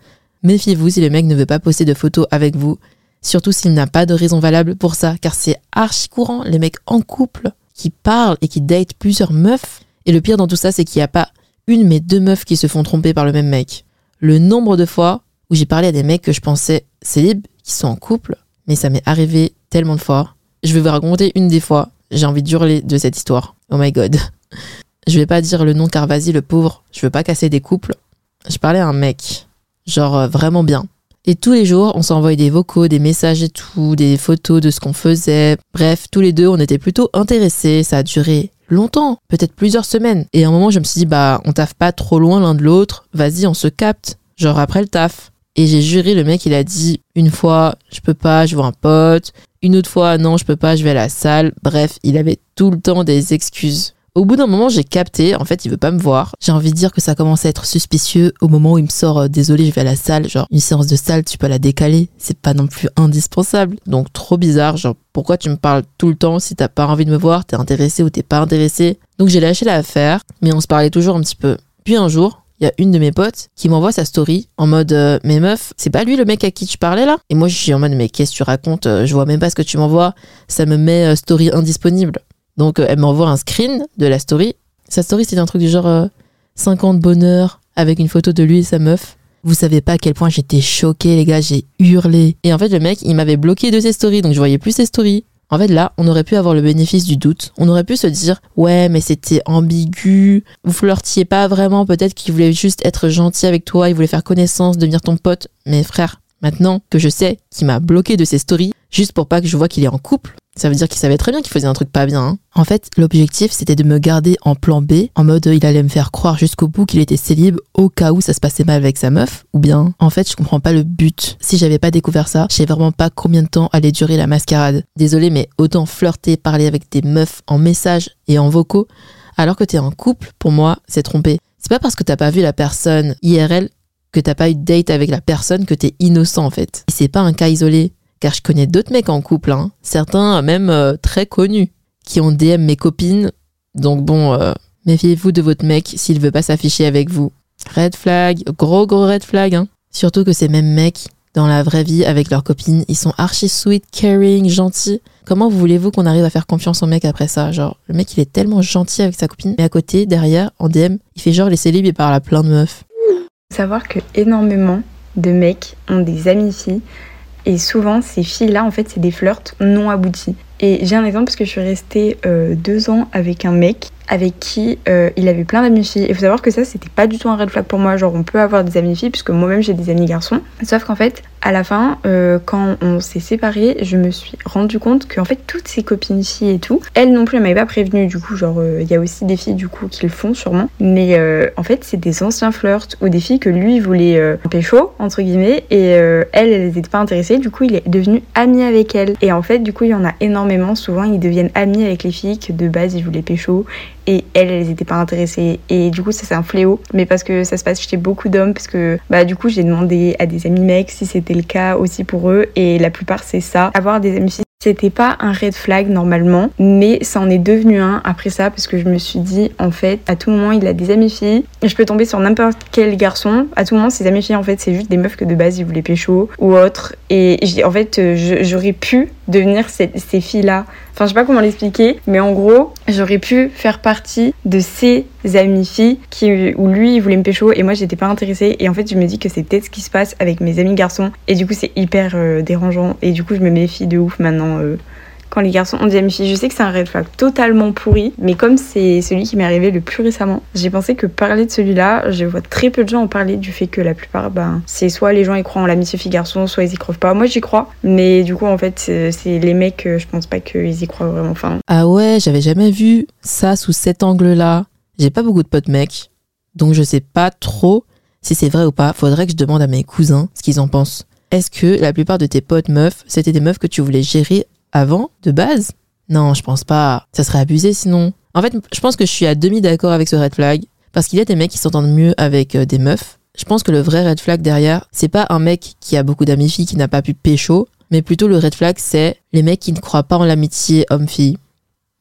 Méfiez-vous si le mec ne veut pas poster de photos avec vous, surtout s'il n'a pas de raison valable pour ça, car c'est archi courant, les mecs en couple qui parlent et qui datent plusieurs meufs. Et le pire dans tout ça, c'est qu'il n'y a pas une mais deux meufs qui se font tromper par le même mec le nombre de fois où j'ai parlé à des mecs que je pensais célibes, qui sont en couple, mais ça m'est arrivé tellement de fois. Je vais vous raconter une des fois. J'ai envie d'hurler de cette histoire. Oh my god. Je vais pas dire le nom car vas-y le pauvre, je veux pas casser des couples. Je parlais à un mec, genre euh, vraiment bien. Et tous les jours, on s'envoyait des vocaux, des messages et tout, des photos de ce qu'on faisait. Bref, tous les deux, on était plutôt intéressés. Ça a duré longtemps, peut-être plusieurs semaines. Et à un moment, je me suis dit, bah, on taffe pas trop loin l'un de l'autre, vas-y, on se capte, genre après le taf. Et j'ai juré, le mec, il a dit, une fois, je peux pas, je vois un pote, une autre fois, non, je peux pas, je vais à la salle. Bref, il avait tout le temps des excuses. Au bout d'un moment, j'ai capté, en fait, il veut pas me voir. J'ai envie de dire que ça commence à être suspicieux au moment où il me sort euh, désolé, je vais à la salle, genre une séance de salle, tu peux la décaler, c'est pas non plus indispensable. Donc trop bizarre, genre pourquoi tu me parles tout le temps si t'as pas envie de me voir, t'es intéressé ou t'es pas intéressé? Donc j'ai lâché l'affaire, mais on se parlait toujours un petit peu. Puis un jour, il y a une de mes potes qui m'envoie sa story en mode euh, mais meuf c'est pas lui le mec à qui tu parlais là? Et moi je suis en mode mais qu'est-ce que tu racontes? Euh, je vois même pas ce que tu m'envoies ça me met story indisponible donc euh, elle m'envoie un screen de la story. Sa story c'était un truc du genre 50 euh, bonheur avec une photo de lui et sa meuf. Vous savez pas à quel point j'étais choquée les gars, j'ai hurlé. Et en fait le mec il m'avait bloqué de ses stories donc je voyais plus ses stories. En fait, là, on aurait pu avoir le bénéfice du doute. On aurait pu se dire, ouais, mais c'était ambigu. Vous flirtiez pas vraiment. Peut-être qu'il voulait juste être gentil avec toi. Il voulait faire connaissance, devenir ton pote. Mais frère, maintenant que je sais qu'il m'a bloqué de ses stories, juste pour pas que je vois qu'il est en couple, Ça veut dire qu'il savait très bien qu'il faisait un truc pas bien. hein. En fait, l'objectif, c'était de me garder en plan B, en mode euh, il allait me faire croire jusqu'au bout qu'il était célib au cas où ça se passait mal avec sa meuf, ou bien, en fait, je comprends pas le but. Si j'avais pas découvert ça, je sais vraiment pas combien de temps allait durer la mascarade. Désolé, mais autant flirter, parler avec des meufs en message et en vocaux, alors que t'es en couple, pour moi, c'est tromper. C'est pas parce que t'as pas vu la personne IRL que t'as pas eu de date avec la personne que t'es innocent en fait. Et c'est pas un cas isolé, car je connais d'autres mecs en couple, hein, certains même euh, très connus, qui ont DM mes copines. Donc bon, euh, méfiez-vous de votre mec s'il veut pas s'afficher avec vous. Red flag, gros gros red flag. Hein. Surtout que ces mêmes mecs, dans la vraie vie, avec leurs copines, ils sont archi sweet, caring, gentils. Comment voulez-vous qu'on arrive à faire confiance au mec après ça? Genre, le mec il est tellement gentil avec sa copine, mais à côté, derrière, en DM, il fait genre les célibes et parle à plein de meufs. Savoir que énormément de mecs ont des amies filles et souvent ces filles-là en fait c'est des flirts non aboutis. Et j'ai un exemple parce que je suis restée euh, deux ans avec un mec avec qui euh, il avait plein d'amis filles. Il faut savoir que ça c'était pas du tout un red flag pour moi. Genre on peut avoir des amis filles puisque moi-même j'ai des amis garçons. Sauf qu'en fait à la fin euh, quand on s'est séparés je me suis rendu compte qu'en fait toutes ces copines filles et tout elles non plus elles m'avaient pas prévenu du coup genre il y a aussi des filles du coup qui le font sûrement. Mais en fait c'est des anciens flirts ou des filles que lui voulait pécho entre guillemets et elles elles étaient pas intéressées. Du coup il est devenu ami avec elles. Et en fait du coup il y en a énormément. Souvent ils deviennent amis avec les filles que de base ils voulaient pécho. Et elles elles étaient pas intéressées. Et du coup ça c'est un fléau. Mais parce que ça se passe chez beaucoup d'hommes. Parce que bah du coup j'ai demandé à des amis mecs si c'était le cas aussi pour eux. Et la plupart c'est ça. Avoir des amis filles c'était pas un red flag normalement, mais ça en est devenu un après ça. Parce que je me suis dit en fait à tout moment il a des amis filles. Je peux tomber sur n'importe quel garçon. À tout moment ses amis filles en fait c'est juste des meufs que de base il voulait pécho ou autre. Et en fait euh, j'aurais pu devenir ces, ces filles là. Enfin je sais pas comment l'expliquer, mais en gros j'aurais pu faire partie de ces amis filles qui où lui il voulait me pécho et moi j'étais pas intéressée. Et en fait je me dis que c'est peut-être ce qui se passe avec mes amis garçons et du coup c'est hyper euh, dérangeant et du coup je me méfie de ouf maintenant euh, quand les garçons ont des amis filles. Je sais que c'est un red flag totalement pourri, mais comme c'est celui qui m'est arrivé le plus récemment, j'ai pensé que parler de celui-là, je vois très peu de gens en parler du fait que la plupart, ben, c'est soit les gens y croient en l'amitié fille-garçon, soit ils y croient pas. Moi j'y crois, mais du coup en fait c'est c'est les mecs, euh, je pense pas qu'ils y croient vraiment. Enfin, Ah ouais, j'avais jamais vu ça sous cet angle-là. J'ai pas beaucoup de potes mecs, donc je sais pas trop si c'est vrai ou pas. Faudrait que je demande à mes cousins ce qu'ils en pensent. Est-ce que la plupart de tes potes meufs, c'était des meufs que tu voulais gérer avant, de base Non, je pense pas. Ça serait abusé sinon. En fait, je pense que je suis à demi d'accord avec ce red flag, parce qu'il y a des mecs qui s'entendent mieux avec euh, des meufs. Je pense que le vrai red flag derrière, c'est pas un mec qui a beaucoup d'amis filles qui n'a pas pu pécho, mais plutôt le red flag, c'est les mecs qui ne croient pas en l'amitié homme-fille.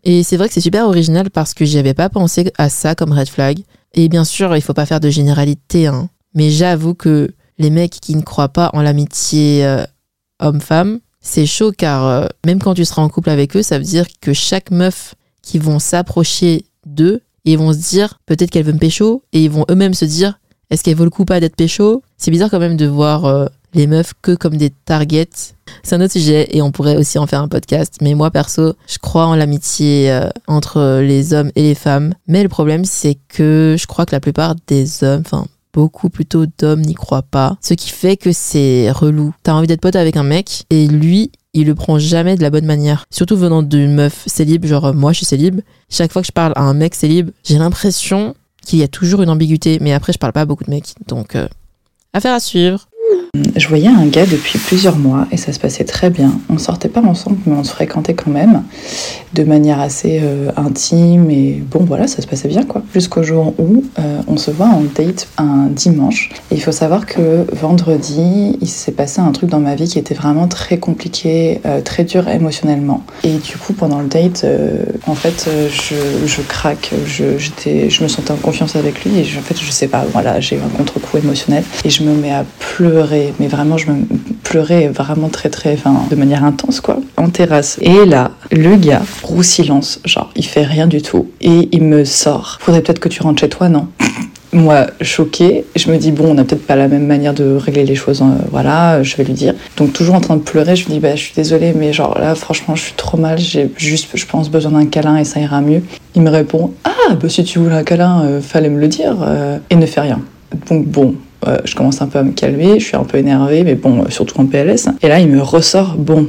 Et c'est vrai que c'est super original parce que j'y avais pas pensé à ça comme red flag. Et bien sûr, il faut pas faire de généralité, hein. Mais j'avoue que les mecs qui ne croient pas en l'amitié euh, homme-femme, c'est chaud car euh, même quand tu seras en couple avec eux, ça veut dire que chaque meuf qui vont s'approcher d'eux, ils vont se dire peut-être qu'elle veut me pécho et ils vont eux-mêmes se dire est-ce qu'elle vaut le coup pas d'être pécho? C'est bizarre quand même de voir euh, les meufs que comme des targets. C'est un autre sujet et on pourrait aussi en faire un podcast. Mais moi perso, je crois en l'amitié euh, entre les hommes et les femmes. Mais le problème c'est que je crois que la plupart des hommes, enfin beaucoup plutôt d'hommes n'y croient pas. Ce qui fait que c'est relou. T'as envie d'être pote avec un mec et lui, il le prend jamais de la bonne manière. Surtout venant d'une meuf célib, genre euh, moi je suis célib. Chaque fois que je parle à un mec célib, j'ai l'impression qu'il y a toujours une ambiguïté. Mais après, je parle pas beaucoup de mecs. Donc, euh, affaire à suivre. Je voyais un gars depuis plusieurs mois et ça se passait très bien. On sortait pas ensemble, mais on se fréquentait quand même de manière assez euh, intime et bon voilà, ça se passait bien quoi. Jusqu'au jour où euh, on se voit en date un dimanche. Et il faut savoir que vendredi, il s'est passé un truc dans ma vie qui était vraiment très compliqué, euh, très dur émotionnellement. Et du coup, pendant le date, en fait, je, je craque, je, je me sentais en confiance avec lui et en fait, je sais pas, voilà, j'ai eu un contre-coup émotionnel et je me mets à pleurer, mais vraiment, je me pleurais vraiment très très, enfin, de manière intense quoi, en terrasse. Et là, le gars, gros silence, genre, il fait rien du tout et il me sort. Faudrait peut-être que tu rentres chez toi, non? Moi, choquée, je me dis, bon, on n'a peut-être pas la même manière de régler les choses, hein, voilà, je vais lui dire. Donc, toujours en train de pleurer, je lui dis, bah, je suis désolée, mais genre là, franchement, je suis trop mal, j'ai juste, je pense, besoin d'un câlin et ça ira mieux. Il me répond, ah, bah, si tu voulais un câlin, euh, fallait me le dire, euh, et ne fait rien. Donc, bon. Euh, je commence un peu à me calmer, je suis un peu énervée, mais bon, euh, surtout en PLS. Et là, il me ressort, bon,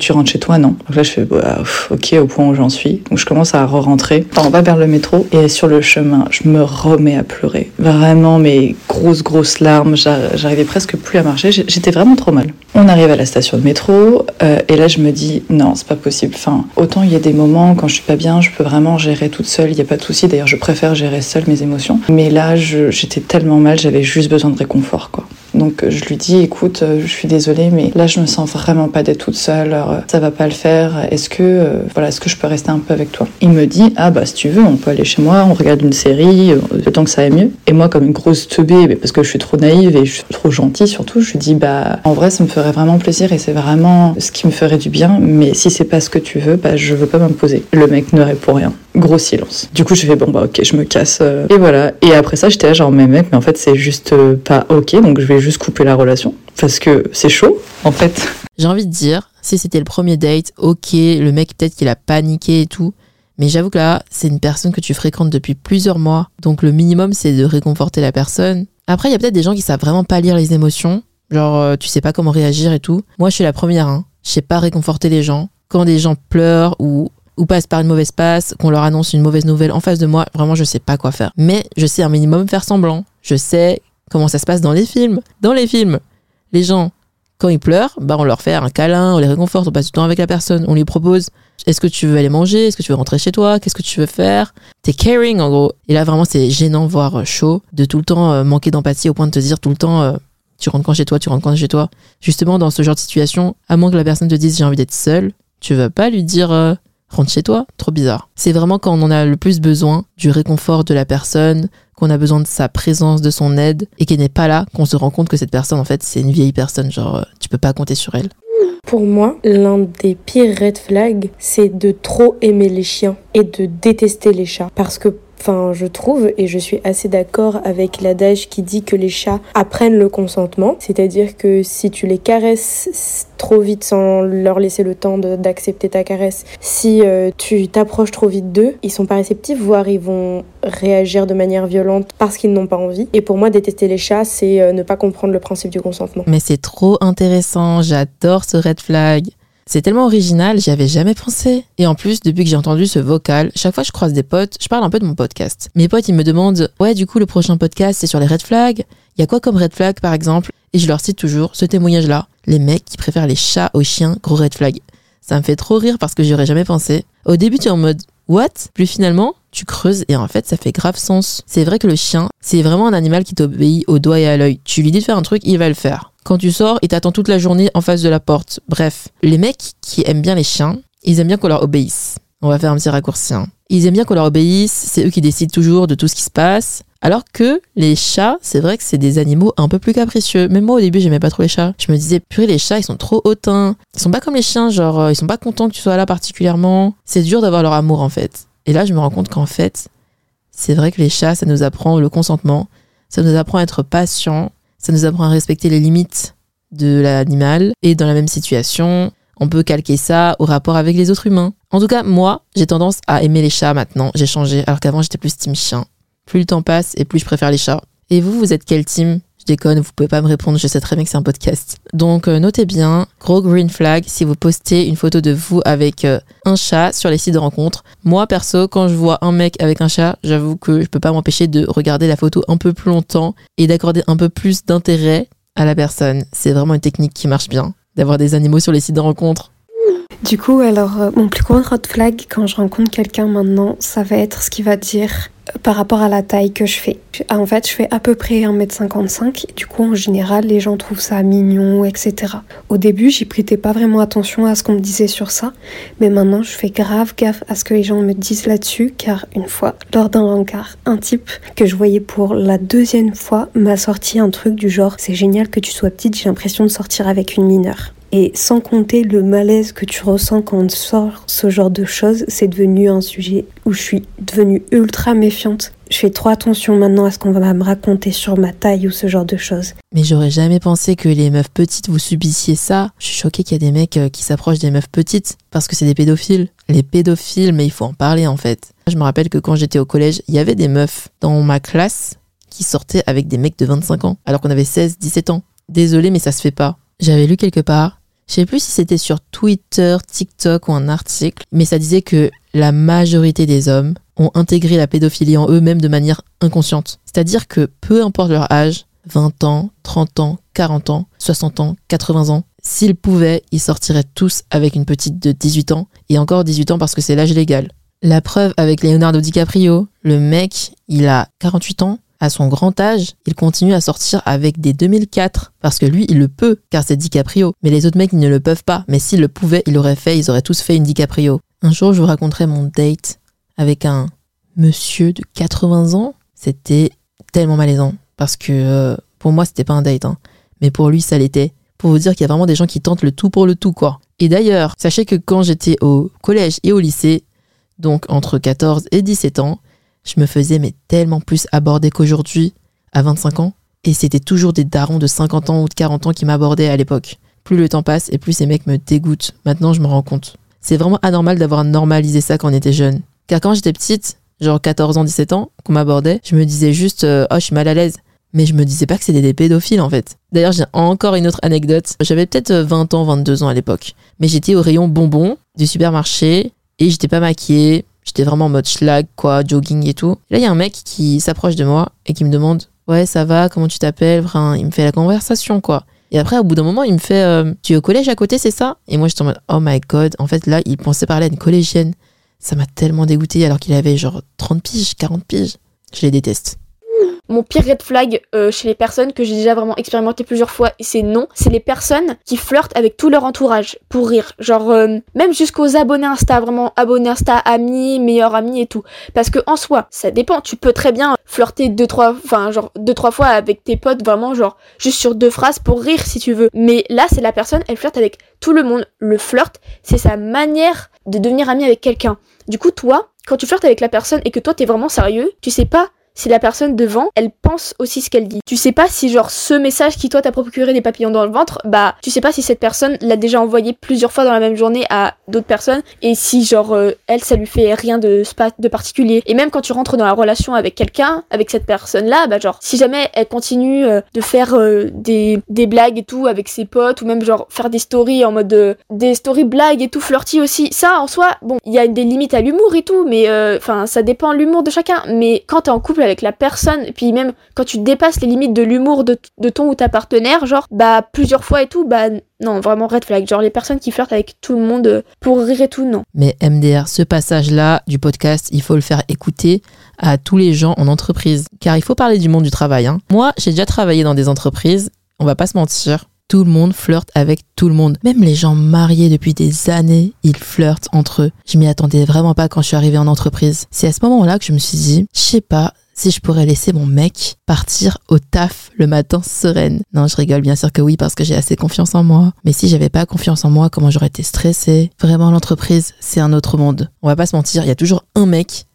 Tu rentres chez toi, non Donc là, je fais, bah, ok, au point où j'en suis. Donc je commence à re-rentrer. On va vers le métro et sur le chemin, je me remets à pleurer. Vraiment, mes grosses, grosses larmes. J'a- J'arrivais presque plus à marcher. J'étais vraiment trop mal. On arrive à la station de métro euh, et là, je me dis, non, c'est pas possible. Enfin, autant il y a des moments quand je suis pas bien, je peux vraiment gérer toute seule. Il n'y a pas de souci. D'ailleurs, je préfère gérer seule mes émotions. Mais là, j'étais tellement mal, j'avais juste besoin de réconfort, quoi. Donc euh, je lui dis, écoute, euh, je suis désolée, mais là je me sens vraiment pas d'être toute seule. Euh, ça va pas le faire. Est-ce que, voilà, est-ce que je peux rester un peu avec toi? Il me dit, ah bah si tu veux, on peut aller chez moi, on regarde une série, le temps que ça aille mieux. Et moi, comme une grosse teubée, parce que je suis trop naïve et je suis trop gentille surtout, je lui dis, bah en vrai, ça me ferait vraiment plaisir et c'est vraiment ce qui me ferait du bien. Mais si c'est pas ce que tu veux, bah je veux pas m'imposer. Le mec ne répond rien. Gros silence. Du coup, je fais bon bah ok, je me casse. euh, Et voilà. Et après ça, j'étais là genre mais mec, mais en fait c'est juste euh, pas ok, donc je vais juste couper la relation parce que c'est chaud en fait. J'ai envie de dire, si c'était le premier date, ok, le mec peut-être qu'il a paniqué et tout. Mais j'avoue que là, c'est une personne que tu fréquentes depuis plusieurs mois. Donc le minimum, c'est de réconforter la personne. Après, il y a peut-être des gens qui savent vraiment pas lire les émotions. Genre, euh, tu sais pas comment réagir et tout. Moi, je suis la première, hein. Je sais pas réconforter les gens. Quand des gens pleurent ou, ou passent par une mauvaise passe, qu'on leur annonce une mauvaise nouvelle en face de moi, vraiment, je sais pas quoi faire. Mais je sais un minimum faire semblant. Je sais comment ça se passe dans les films. Dans les films, les gens, quand ils pleurent, bah on leur fait un câlin, on les réconforte, on passe du temps avec la personne, on lui propose est-ce que tu veux aller manger, est-ce que tu veux rentrer chez toi, qu'est-ce que tu veux faire? T'es caring en gros. Et là vraiment c'est gênant, voire chaud, de tout le temps euh, manquer d'empathie au point de te dire tout le temps euh, tu rentres quand chez toi, tu rentres quand chez toi. Justement dans ce genre de situation, à moins que la personne te dise j'ai envie d'être seule, tu vas pas lui dire euh, rentre chez toi, trop bizarre. C'est vraiment quand on en a le plus besoin du réconfort de la personne, qu'on a besoin de sa présence, de son aide, et qu'elle n'est pas là, qu'on se rend compte que cette personne, en fait, c'est une vieille personne, genre, euh, tu peux pas compter sur elle. Pour moi, l'un des pires red flags, c'est de trop aimer les chiens et de détester les chats. Parce que, enfin, je trouve, et je suis assez d'accord avec l'adage qui dit que les chats apprennent le consentement. C'est-à-dire que si tu les caresses trop vite sans leur laisser le temps d'accepter ta caresse, si euh, tu t'approches trop vite d'eux, ils sont pas réceptifs, voire ils vont réagir de manière violente parce qu'ils n'ont pas envie. Et pour moi, détester les chats, c'est euh, ne pas comprendre le principe du consentement. Mais c'est trop intéressant, j'adore ce red flag. C'est tellement original, j'y avais jamais pensé. Et en plus, depuis que j'ai entendu ce vocal, chaque fois que je croise des potes, je parle un peu de mon podcast. Mes potes, ils me demandent Ouais, du coup, le prochain podcast, c'est sur les red flags. Y a quoi comme red flag, par exemple? Et je leur cite toujours ce témoignage-là. Les mecs qui préfèrent les chats aux chiens, gros red flag. Ça me fait trop rire parce que j'y aurais jamais pensé. Au début, tu es en mode What? Plus finalement, tu creuses et en fait, ça fait grave sens. C'est vrai que le chien, c'est vraiment un animal qui t'obéit au doigt et à l'œil. Tu lui dis de faire un truc, il va le faire. Quand tu sors, il t'attend toute la journée en face de la porte. Bref, les mecs qui aiment bien les chiens, ils aiment bien qu'on leur obéisse. On va faire un petit raccourci. hein. Ils aiment bien qu'on leur obéisse, c'est eux qui décident toujours de tout ce qui se passe. Alors que les chats, c'est vrai que c'est des animaux un peu plus capricieux. Même moi au début, j'aimais pas trop les chats. Je me disais, purée, les chats, ils sont trop hautains. Ils sont pas comme les chiens, genre, euh, ils sont pas contents que tu sois là particulièrement. C'est dur d'avoir leur amour en fait. Et là, je me rends compte qu'en fait, c'est vrai que les chats, ça nous apprend le consentement, ça nous apprend à être patient, ça nous apprend à respecter les limites de l'animal. Et dans la même situation, on peut calquer ça au rapport avec les autres humains. En tout cas, moi, j'ai tendance à aimer les chats maintenant. J'ai changé, alors qu'avant, j'étais plus team chien. Plus le temps passe et plus je préfère les chats. Et vous, vous êtes quel team? Déconne, vous pouvez pas me répondre, je sais très bien que c'est un podcast. Donc euh, notez bien, gros green flag si vous postez une photo de vous avec euh, un chat sur les sites de rencontres. Moi perso, quand je vois un mec avec un chat, j'avoue que je peux pas m'empêcher de regarder la photo un peu plus longtemps et d'accorder un peu plus d'intérêt à la personne. C'est vraiment une technique qui marche bien, d'avoir des animaux sur les sites de rencontres. Du coup, alors, euh, mon plus gros red flag quand je rencontre quelqu'un maintenant, ça va être ce qu'il va dire euh, par rapport à la taille que je fais. En fait, je fais à peu près 1m55. Et du coup, en général, les gens trouvent ça mignon, etc. Au début, j'y prêtais pas vraiment attention à ce qu'on me disait sur ça. Mais maintenant, je fais grave gaffe à ce que les gens me disent là-dessus. Car une fois, lors d'un rencard, un type que je voyais pour la deuxième fois m'a sorti un truc du genre C'est génial que tu sois petite, j'ai l'impression de sortir avec une mineure. Et sans compter le malaise que tu ressens quand on sort ce genre de choses, c'est devenu un sujet où je suis devenue ultra méfiante. Je fais trop attention maintenant à ce qu'on va me raconter sur ma taille ou ce genre de choses. Mais j'aurais jamais pensé que les meufs petites vous subissiez ça. Je suis choquée qu'il y a des mecs euh, qui s'approchent des meufs petites parce que c'est des pédophiles. Les pédophiles, mais il faut en parler en fait. Je me rappelle que quand j'étais au collège, il y avait des meufs dans ma classe qui sortaient avec des mecs de 25 ans alors qu'on avait 16, 17 ans. Désolée, mais ça se fait pas. J'avais lu quelque part, Je sais plus si c'était sur Twitter, TikTok ou un article, mais ça disait que la majorité des hommes ont intégré la pédophilie en eux-mêmes de manière inconsciente. C'est-à-dire que peu importe leur âge, 20 ans, 30 ans, 40 ans, 60 ans, 80 ans, s'ils pouvaient, ils sortiraient tous avec une petite de 18 ans, et encore 18 ans parce que c'est l'âge légal. La preuve avec Leonardo DiCaprio, le mec, il a 48 ans, à son grand âge, il continue à sortir avec des 2004 parce que lui, il le peut car c'est DiCaprio. Mais les autres mecs, ils ne le peuvent pas. Mais s'ils le pouvaient, ils l'auraient fait, ils auraient tous fait une DiCaprio. Un jour, je vous raconterai mon date avec un monsieur de 80 ans. C'était tellement malaisant parce que euh, pour moi, c'était pas un date, hein. mais pour lui, ça l'était. Pour vous dire qu'il y a vraiment des gens qui tentent le tout pour le tout, quoi. Et d'ailleurs, sachez que quand j'étais au collège et au lycée, donc entre 14 et 17 ans, je me faisais mais tellement plus aborder qu'aujourd'hui, à 25 ans. Et c'était toujours des darons de 50 ans ou de 40 ans qui m'abordaient à l'époque. Plus le temps passe et plus ces mecs me dégoûtent. Maintenant, je me rends compte. C'est vraiment anormal d'avoir normalisé ça quand on était jeune. Car quand j'étais petite, genre 14 ans, 17 ans, qu'on m'abordait, je me disais juste euh, Oh, je suis mal à l'aise. Mais je me disais pas que c'était des pédophiles en fait. D'ailleurs, j'ai encore une autre anecdote. J'avais peut-être 20 ans, 22 ans à l'époque. Mais j'étais au rayon bonbons du supermarché et j'étais pas maquillée. J'étais vraiment en mode schlag, quoi, jogging et tout. là, il y a un mec qui s'approche de moi et qui me demande Ouais, ça va, comment tu t'appelles? Il me fait la conversation, quoi. Et après, au bout d'un moment, il me fait euh, Tu es au collège à côté, c'est ça? Et moi, j'étais en mode Oh my god. En fait, là, il pensait parler à une collégienne. Ça m'a tellement dégoûté alors qu'il avait genre 30 piges, 40 piges. Je les déteste. Mon pire red flag euh, chez les personnes que j'ai déjà vraiment expérimenté plusieurs fois, c'est non, c'est les personnes qui flirtent avec tout leur entourage pour rire. Genre, euh, même jusqu'aux abonnés Insta, vraiment abonnés Insta, amis, meilleurs amis et tout. Parce que en soi, ça dépend. Tu peux très bien flirter deux, trois, enfin, genre, deux, trois fois avec tes potes, vraiment, genre, juste sur deux phrases pour rire si tu veux. Mais là, c'est la personne, elle flirte avec tout le monde. Le flirt, c'est sa manière de devenir ami avec quelqu'un. Du coup, toi, quand tu flirtes avec la personne et que toi t'es vraiment sérieux, tu sais pas si la personne devant, elle pense aussi ce qu'elle dit. Tu sais pas si genre ce message qui toi t'a procuré des papillons dans le ventre, bah tu sais pas si cette personne l'a déjà envoyé plusieurs fois dans la même journée à d'autres personnes et si genre euh, elle ça lui fait rien de de particulier. Et même quand tu rentres dans la relation avec quelqu'un, avec cette personne là, bah genre si jamais elle continue euh, de faire euh, des, des blagues et tout avec ses potes ou même genre faire des stories en mode des stories blagues et tout flirty aussi, ça en soi, bon, il y a des limites à l'humour et tout, mais enfin ça dépend l'humour de chacun. Mais quand t'es en couple avec la personne, puis même quand tu dépasses les limites de l'humour de, ton ou ta partenaire, genre, bah, plusieurs fois et tout, bah, non, vraiment red flag. Genre, les personnes qui flirtent avec tout le monde euh, pour rire et tout, non. Mais MDR, ce passage-là du podcast, il faut le faire écouter à tous les gens en entreprise. Car il faut parler du monde du travail. Hein. Moi, j'ai déjà travaillé dans des entreprises, on va pas se mentir. Tout le monde flirte avec tout le monde. Même les gens mariés depuis des années, ils flirtent entre eux. Je m'y attendais vraiment pas quand je suis arrivée en entreprise. C'est à ce moment-là que je me suis dit, je sais pas, si je pourrais laisser mon mec partir au taf le matin sereine. Non, je rigole, bien sûr que oui, parce que j'ai assez confiance en moi. Mais si j'avais pas confiance en moi, comment j'aurais été stressée? Vraiment, l'entreprise, c'est un autre monde. On va pas se mentir, il y a toujours un mec,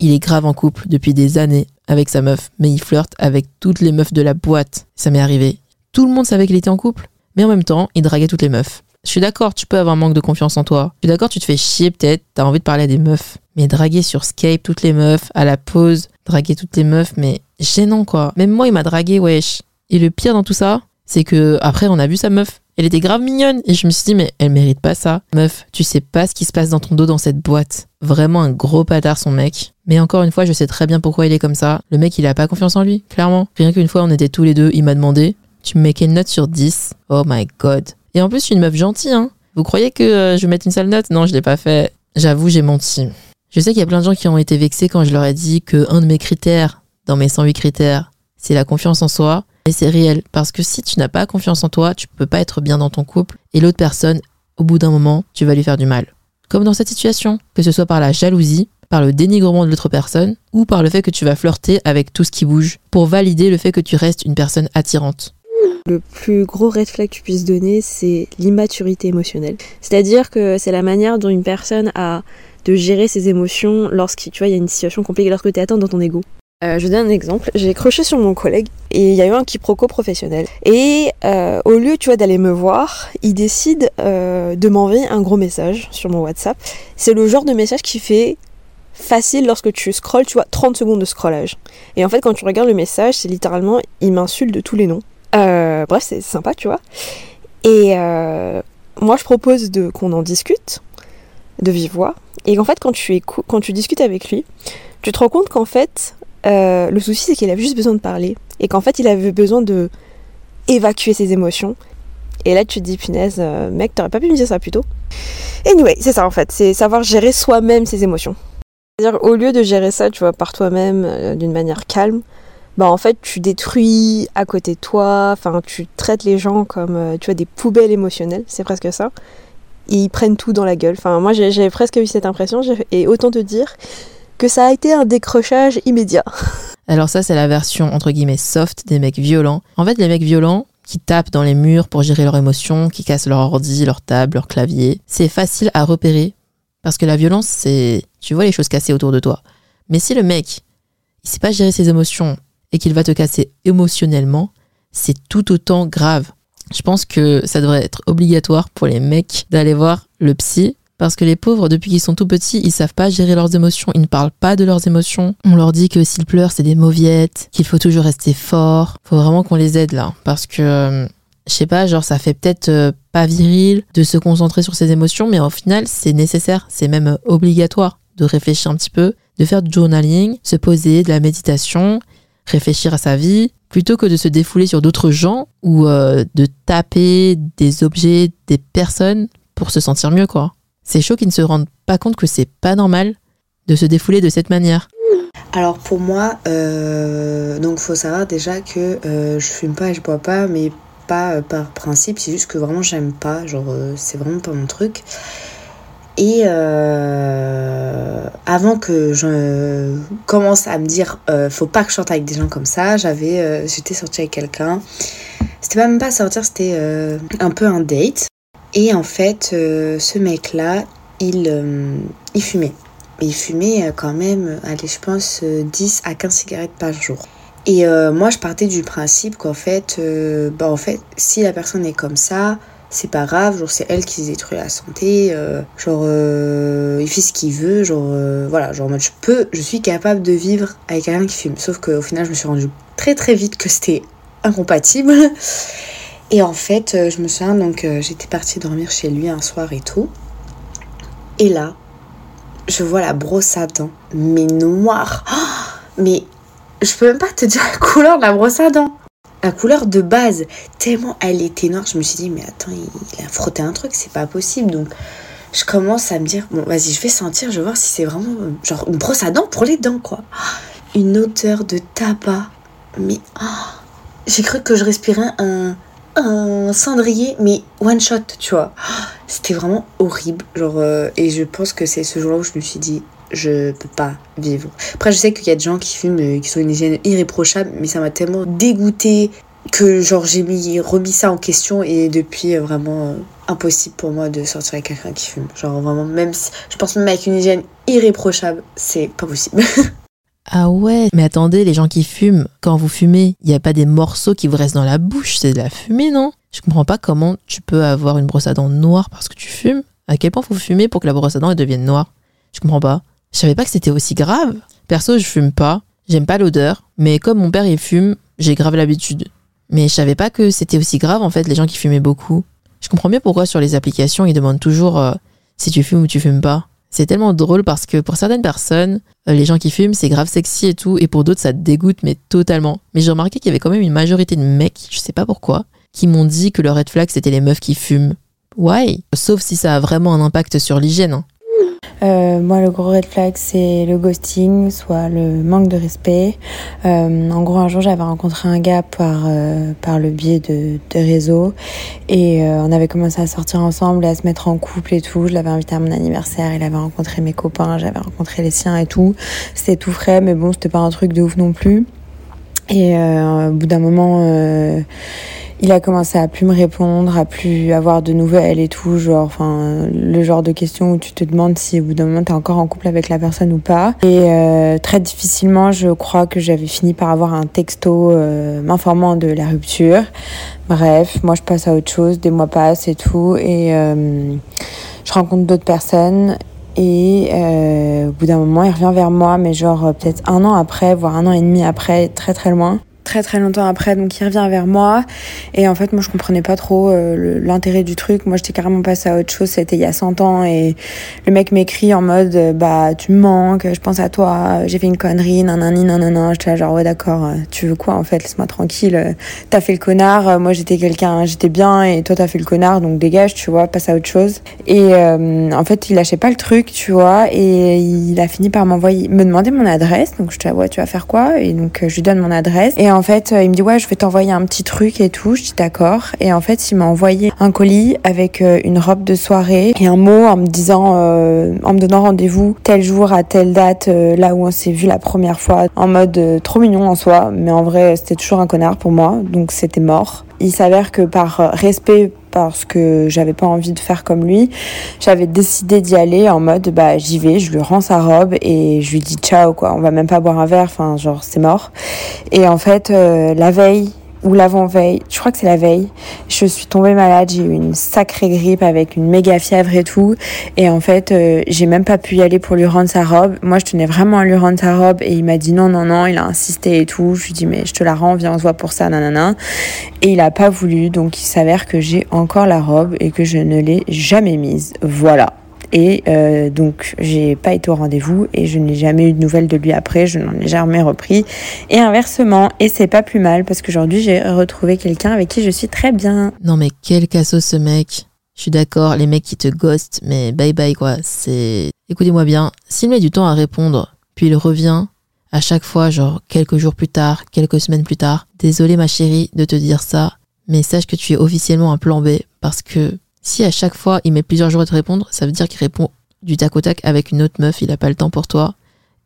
il est grave en couple depuis des années avec sa meuf, mais il flirte avec toutes les meufs de la boîte. Ça m'est arrivé. Tout le monde savait qu'il était en couple, mais en même temps, il draguait toutes les meufs. Je suis d'accord, tu peux avoir un manque de confiance en toi. Je suis d'accord, tu te fais chier peut-être, t'as envie de parler à des meufs. Mais draguer sur Skype toutes les meufs, à la pause, draguer toutes les meufs, mais gênant quoi. Même moi, il m'a dragué, wesh. Et le pire dans tout ça, c'est que après, on a vu sa meuf. Elle était grave mignonne et je me suis dit, mais elle mérite pas ça. Meuf, tu sais pas ce qui se passe dans ton dos dans cette boîte. Vraiment un gros patard, son mec. Mais encore une fois, je sais très bien pourquoi il est comme ça. Le mec, il a pas confiance en lui, clairement. Rien qu'une fois, on était tous les deux, il m'a demandé, tu me mets quelle note sur 10 Oh my god. Et en plus, je suis une meuf gentille, hein. Vous croyez que euh, je vais mettre une sale note? Non, je l'ai pas fait. J'avoue, j'ai menti. Je sais qu'il y a plein de gens qui ont été vexés quand je leur ai dit que un de mes critères, dans mes 108 critères, c'est la confiance en soi. Et c'est réel, parce que si tu n'as pas confiance en toi, tu peux pas être bien dans ton couple. Et l'autre personne, au bout d'un moment, tu vas lui faire du mal. Comme dans cette situation, que ce soit par la jalousie, par le dénigrement de l'autre personne, ou par le fait que tu vas flirter avec tout ce qui bouge, pour valider le fait que tu restes une personne attirante. Le plus gros red flag que tu puisses donner, c'est l'immaturité émotionnelle. C'est-à-dire que c'est la manière dont une personne a de gérer ses émotions lorsqu'il y a une situation compliquée, lorsque tu es atteint dans ton ego. Euh, je donne un exemple. J'ai croché sur mon collègue et il y a eu un quiproquo professionnel. Et euh, au lieu, d'aller me voir, il décide euh, de m'envoyer un gros message sur mon WhatsApp. C'est le genre de message qui fait facile lorsque tu scrolles, tu vois, 30 secondes de scrollage. Et en fait, quand tu regardes le message, c'est littéralement, il m'insulte de tous les noms. Bref, c'est sympa, tu vois. Et moi je propose qu'on en discute de vive voix. Et en fait, quand tu, quand tu discutes avec lui, tu te rends compte qu'en fait, euh, le souci c'est qu'il avait juste besoin de parler. Et qu'en fait, il avait besoin de évacuer ses émotions. Et là, tu te dis, punaise, euh, mec, t'aurais pas pu me dire ça plus tôt. Anyway, c'est ça en fait, c'est savoir gérer soi-même ses émotions. C'est-à-dire, au lieu de gérer ça, tu vois, par toi-même, euh, d'une manière calme, bah en fait, tu détruis à côté de toi, enfin, tu traites les gens comme, tu vois, des poubelles émotionnelles, c'est presque ça. Ils prennent tout dans la gueule. Enfin, moi, j'ai presque eu cette impression, et autant te dire que ça a été un décrochage immédiat. Alors ça, c'est la version entre guillemets soft des mecs violents. En fait, les mecs violents qui tapent dans les murs pour gérer leurs émotions, qui cassent leur ordi, leur table, leur clavier, c'est facile à repérer parce que la violence, c'est tu vois les choses cassées autour de toi. Mais si le mec, il sait pas gérer ses émotions et qu'il va te casser émotionnellement, c'est tout autant grave. Je pense que ça devrait être obligatoire pour les mecs d'aller voir le psy parce que les pauvres, depuis qu'ils sont tout petits, ils savent pas gérer leurs émotions, ils ne parlent pas de leurs émotions. On leur dit que s'ils pleurent, c'est des mauviettes, qu'il faut toujours rester fort. Faut vraiment qu'on les aide là. Parce que, euh, je sais pas, genre ça fait peut-être euh, pas viril de se concentrer sur ses émotions, mais au final, c'est nécessaire, c'est même euh, obligatoire de réfléchir un petit peu, de faire du journaling, se poser, de la méditation, réfléchir à sa vie, plutôt que de se défouler sur d'autres gens ou euh, de taper des objets, des personnes pour se sentir mieux, quoi. C'est chaud qu'ils ne se rendent pas compte que c'est pas normal de se défouler de cette manière. Alors pour moi, euh, donc faut savoir déjà que euh, je fume pas et je bois pas, mais pas euh, par principe, c'est juste que vraiment j'aime pas, genre euh, c'est vraiment pas mon truc. Et euh, avant que je commence à me dire euh, faut pas que je sorte avec des gens comme ça, j'avais euh, j'étais sortie avec quelqu'un. C'était même pas sortir, c'était euh, un peu un date. Et en fait, ce mec-là, il, il fumait. Il fumait quand même, allez, je pense, euh, 10 à 15 cigarettes par jour. Et moi, je partais du principe qu'en fait, bah, en fait, si la personne est comme ça, c'est pas grave, genre c'est elle qui détruit la santé, euh, genre euh, il fait ce qu'il veut, genre euh, voilà, genre en mode, je peux, je suis capable de vivre avec quelqu'un qui fume. Sauf qu'au final, je me suis rendu très très vite que c'était incompatible. Et en fait, je me souviens, donc j'étais partie dormir chez lui un soir et tout. Et là, je vois la brosse à dents, mais noire. Mais je peux même pas te dire la couleur de la brosse à dents. La couleur de base, tellement elle était noire, je me suis dit, mais attends, il, a frotté un truc, c'est pas possible. Donc, je commence à me dire, bon, vas-y, je vais sentir, je vais voir si c'est vraiment genre une brosse à dents pour les dents, quoi. Ah, Une odeur de tabac, mais ah, j'ai cru que je respirais un, un cendrier, mais one shot, tu vois. Ah, C'était vraiment horrible, genre, euh, et je pense que c'est ce jour-là où je me suis dit, je peux pas vivre. Après, je sais qu'il y a des gens qui fument, euh, qui sont une hygiène irréprochable, mais ça m'a tellement dégoûté que, genre, j'ai mis, remis ça en question et depuis, euh, vraiment euh, impossible pour moi de sortir avec quelqu'un qui fume. Genre, vraiment, même si, je pense même avec une hygiène irréprochable, c'est pas possible. Ah ouais, mais attendez, les gens qui fument, quand vous fumez, il n'y a pas des morceaux qui vous restent dans la bouche, c'est de la fumée, non? Je comprends pas comment tu peux avoir une brosse à dents noire parce que tu fumes. À quel point faut fumer pour que la brosse à dents elle devienne noire? Je comprends pas. Je savais pas que c'était aussi grave. Perso, je fume pas, j'aime pas l'odeur, mais comme mon père il fume, j'ai grave l'habitude. Mais je savais pas que c'était aussi grave en fait, les gens qui fumaient beaucoup. Je comprends mieux pourquoi sur les applications ils demandent toujours euh, si tu fumes ou tu fumes pas. C'est tellement drôle parce que pour certaines personnes, euh, les gens qui fument, c'est grave sexy et tout, et pour d'autres, ça te dégoûte, mais totalement. Mais j'ai remarqué qu'il y avait quand même une majorité de mecs, je sais pas pourquoi, qui m'ont dit que le red flag, c'était les meufs qui fument. Why? Sauf si ça a vraiment un impact sur l'hygiène. hein. Euh, moi, le gros red flag, c'est le ghosting, soit le manque de respect. Euh, en gros, un jour, j'avais rencontré un gars par, euh, le biais de, de réseaux et on avait commencé à sortir ensemble et à se mettre en couple et tout. Je l'avais invité à mon anniversaire, il avait rencontré mes copains, j'avais rencontré les siens et tout. C'était tout frais, mais bon, c'était pas un truc de ouf non plus. Et euh, au bout d'un moment, euh, il a commencé à plus me répondre, à plus avoir de nouvelles et tout, genre, enfin, le genre de questions où tu te demandes si au bout d'un moment t'es encore en couple avec la personne ou pas. Et euh, très difficilement, je crois que j'avais fini par avoir un texto m'informant de la rupture. Bref, moi je passe à autre chose, des mois passent et tout, et je rencontre d'autres personnes. Et euh, au bout d'un moment, il revient vers moi, mais genre euh, peut-être un an après, voire un an et demi après, très très loin. Très très longtemps après, donc il revient vers moi. Et en fait, moi je comprenais pas trop euh, l'intérêt du truc. Moi j'étais carrément passée à autre chose, c'était il y a 100 ans. Et le mec m'écrit en mode euh, Bah tu me manques, je pense à toi, j'ai fait une connerie, nanani nanana. J'étais là genre Ouais d'accord, euh, tu veux quoi en fait, laisse-moi tranquille. T'as fait le connard, moi j'étais quelqu'un, j'étais bien, et toi t'as fait le connard, donc dégage, tu vois, passe à autre chose. Et en fait, il lâchait pas le truc, tu vois, et il a fini par m'envoyer, me demander mon adresse. Donc je te Ouais, tu vas faire quoi? Et donc je lui donne mon adresse. En fait, il me dit ouais, je vais t'envoyer un petit truc et tout. Je dis d'accord. Et en fait, il m'a envoyé un colis avec euh, une robe de soirée et un mot en me disant, euh, en me donnant rendez-vous tel jour à telle date, euh, là où on s'est vu la première fois, en mode trop mignon en soi, mais en vrai, c'était toujours un connard pour moi, donc c'était mort. Il s'avère que par respect parce que j'avais pas envie de faire comme lui. J'avais décidé d'y aller en mode bah j'y vais, je lui rends sa robe et je lui dis ciao quoi. On va même pas boire un verre, enfin genre c'est mort. Et en fait euh, la veille ou l'avant-veille, je crois que c'est la veille, je suis tombée malade, j'ai eu une sacrée grippe avec une méga fièvre et tout. Et en fait, euh, j'ai même pas pu y aller pour lui rendre sa robe. Moi, je tenais vraiment à lui rendre sa robe et il m'a dit non, non, non, il a insisté et tout. Je lui dis mais je te la rends, viens, on se voit pour ça, nanana. Et il a pas voulu, donc il s'avère que j'ai encore la robe et que je ne l'ai jamais mise. Voilà. Et euh, donc, j'ai pas été au rendez-vous et je n'ai jamais eu de nouvelles de lui après. Je n'en ai jamais repris. Et inversement, et c'est pas plus mal parce qu'aujourd'hui, j'ai retrouvé quelqu'un avec qui je suis très bien. Non, mais quel cassos ce mec. Je suis d'accord, les mecs qui te ghostent, mais bye bye quoi. C'est. Écoutez-moi bien, s'il met du temps à répondre, puis il revient à chaque fois, genre quelques jours plus tard, quelques semaines plus tard, désolé ma chérie de te dire ça, mais sache que tu es officiellement un plan B parce que si à chaque fois il met plusieurs jours à te répondre, ça veut dire qu'il répond du tac au tac avec une autre meuf, il a pas le temps pour toi.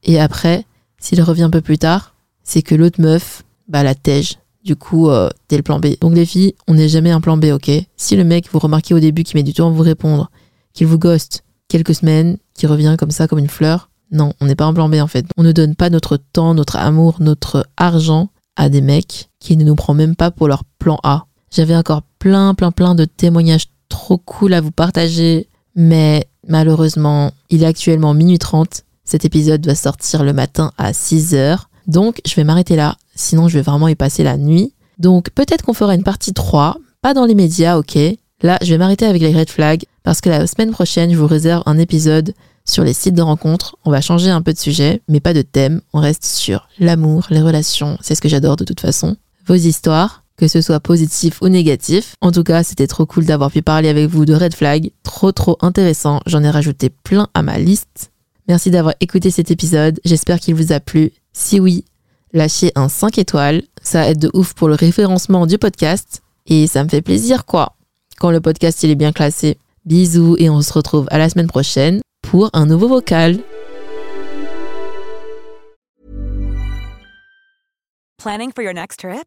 Et après, s'il revient un peu plus tard, c'est que l'autre meuf, bah la tège. Du coup, euh, t'es le plan B. Donc les filles, on n'est jamais un plan B, ok? Si le mec, vous remarquez au début qu'il met du temps à vous répondre, qu'il vous ghost quelques semaines, qu'il revient comme ça, comme une fleur, non, on n'est pas un plan B en fait. On ne donne pas notre temps, notre amour, notre argent à des mecs qui ne nous prend même pas pour leur plan A. J'avais encore plein, plein, plein de témoignages trop cool à vous partager, mais malheureusement, il est actuellement minuit 30. Cet épisode va sortir le matin à 6h. Donc, je vais m'arrêter là. Sinon, je vais vraiment y passer la nuit. Donc, peut-être qu'on fera une partie 3. Pas dans les médias, ok. Là, je vais m'arrêter avec les red flags parce que la semaine prochaine, je vous réserve un épisode sur les sites de rencontres. On va changer un peu de sujet, mais pas de thème. On reste sur l'amour, les relations. C'est ce que j'adore de toute façon. Vos histoires que ce soit positif ou négatif. En tout cas, c'était trop cool d'avoir pu parler avec vous de Red Flag. Trop trop intéressant. J'en ai rajouté plein à ma liste. Merci d'avoir écouté cet épisode. J'espère qu'il vous a plu. Si oui, lâchez un 5 étoiles. Ça aide de ouf pour le référencement du podcast. Et ça me fait plaisir, quoi. Quand le podcast il est bien classé. Bisous et on se retrouve à la semaine prochaine pour un nouveau vocal. Planning for your next trip?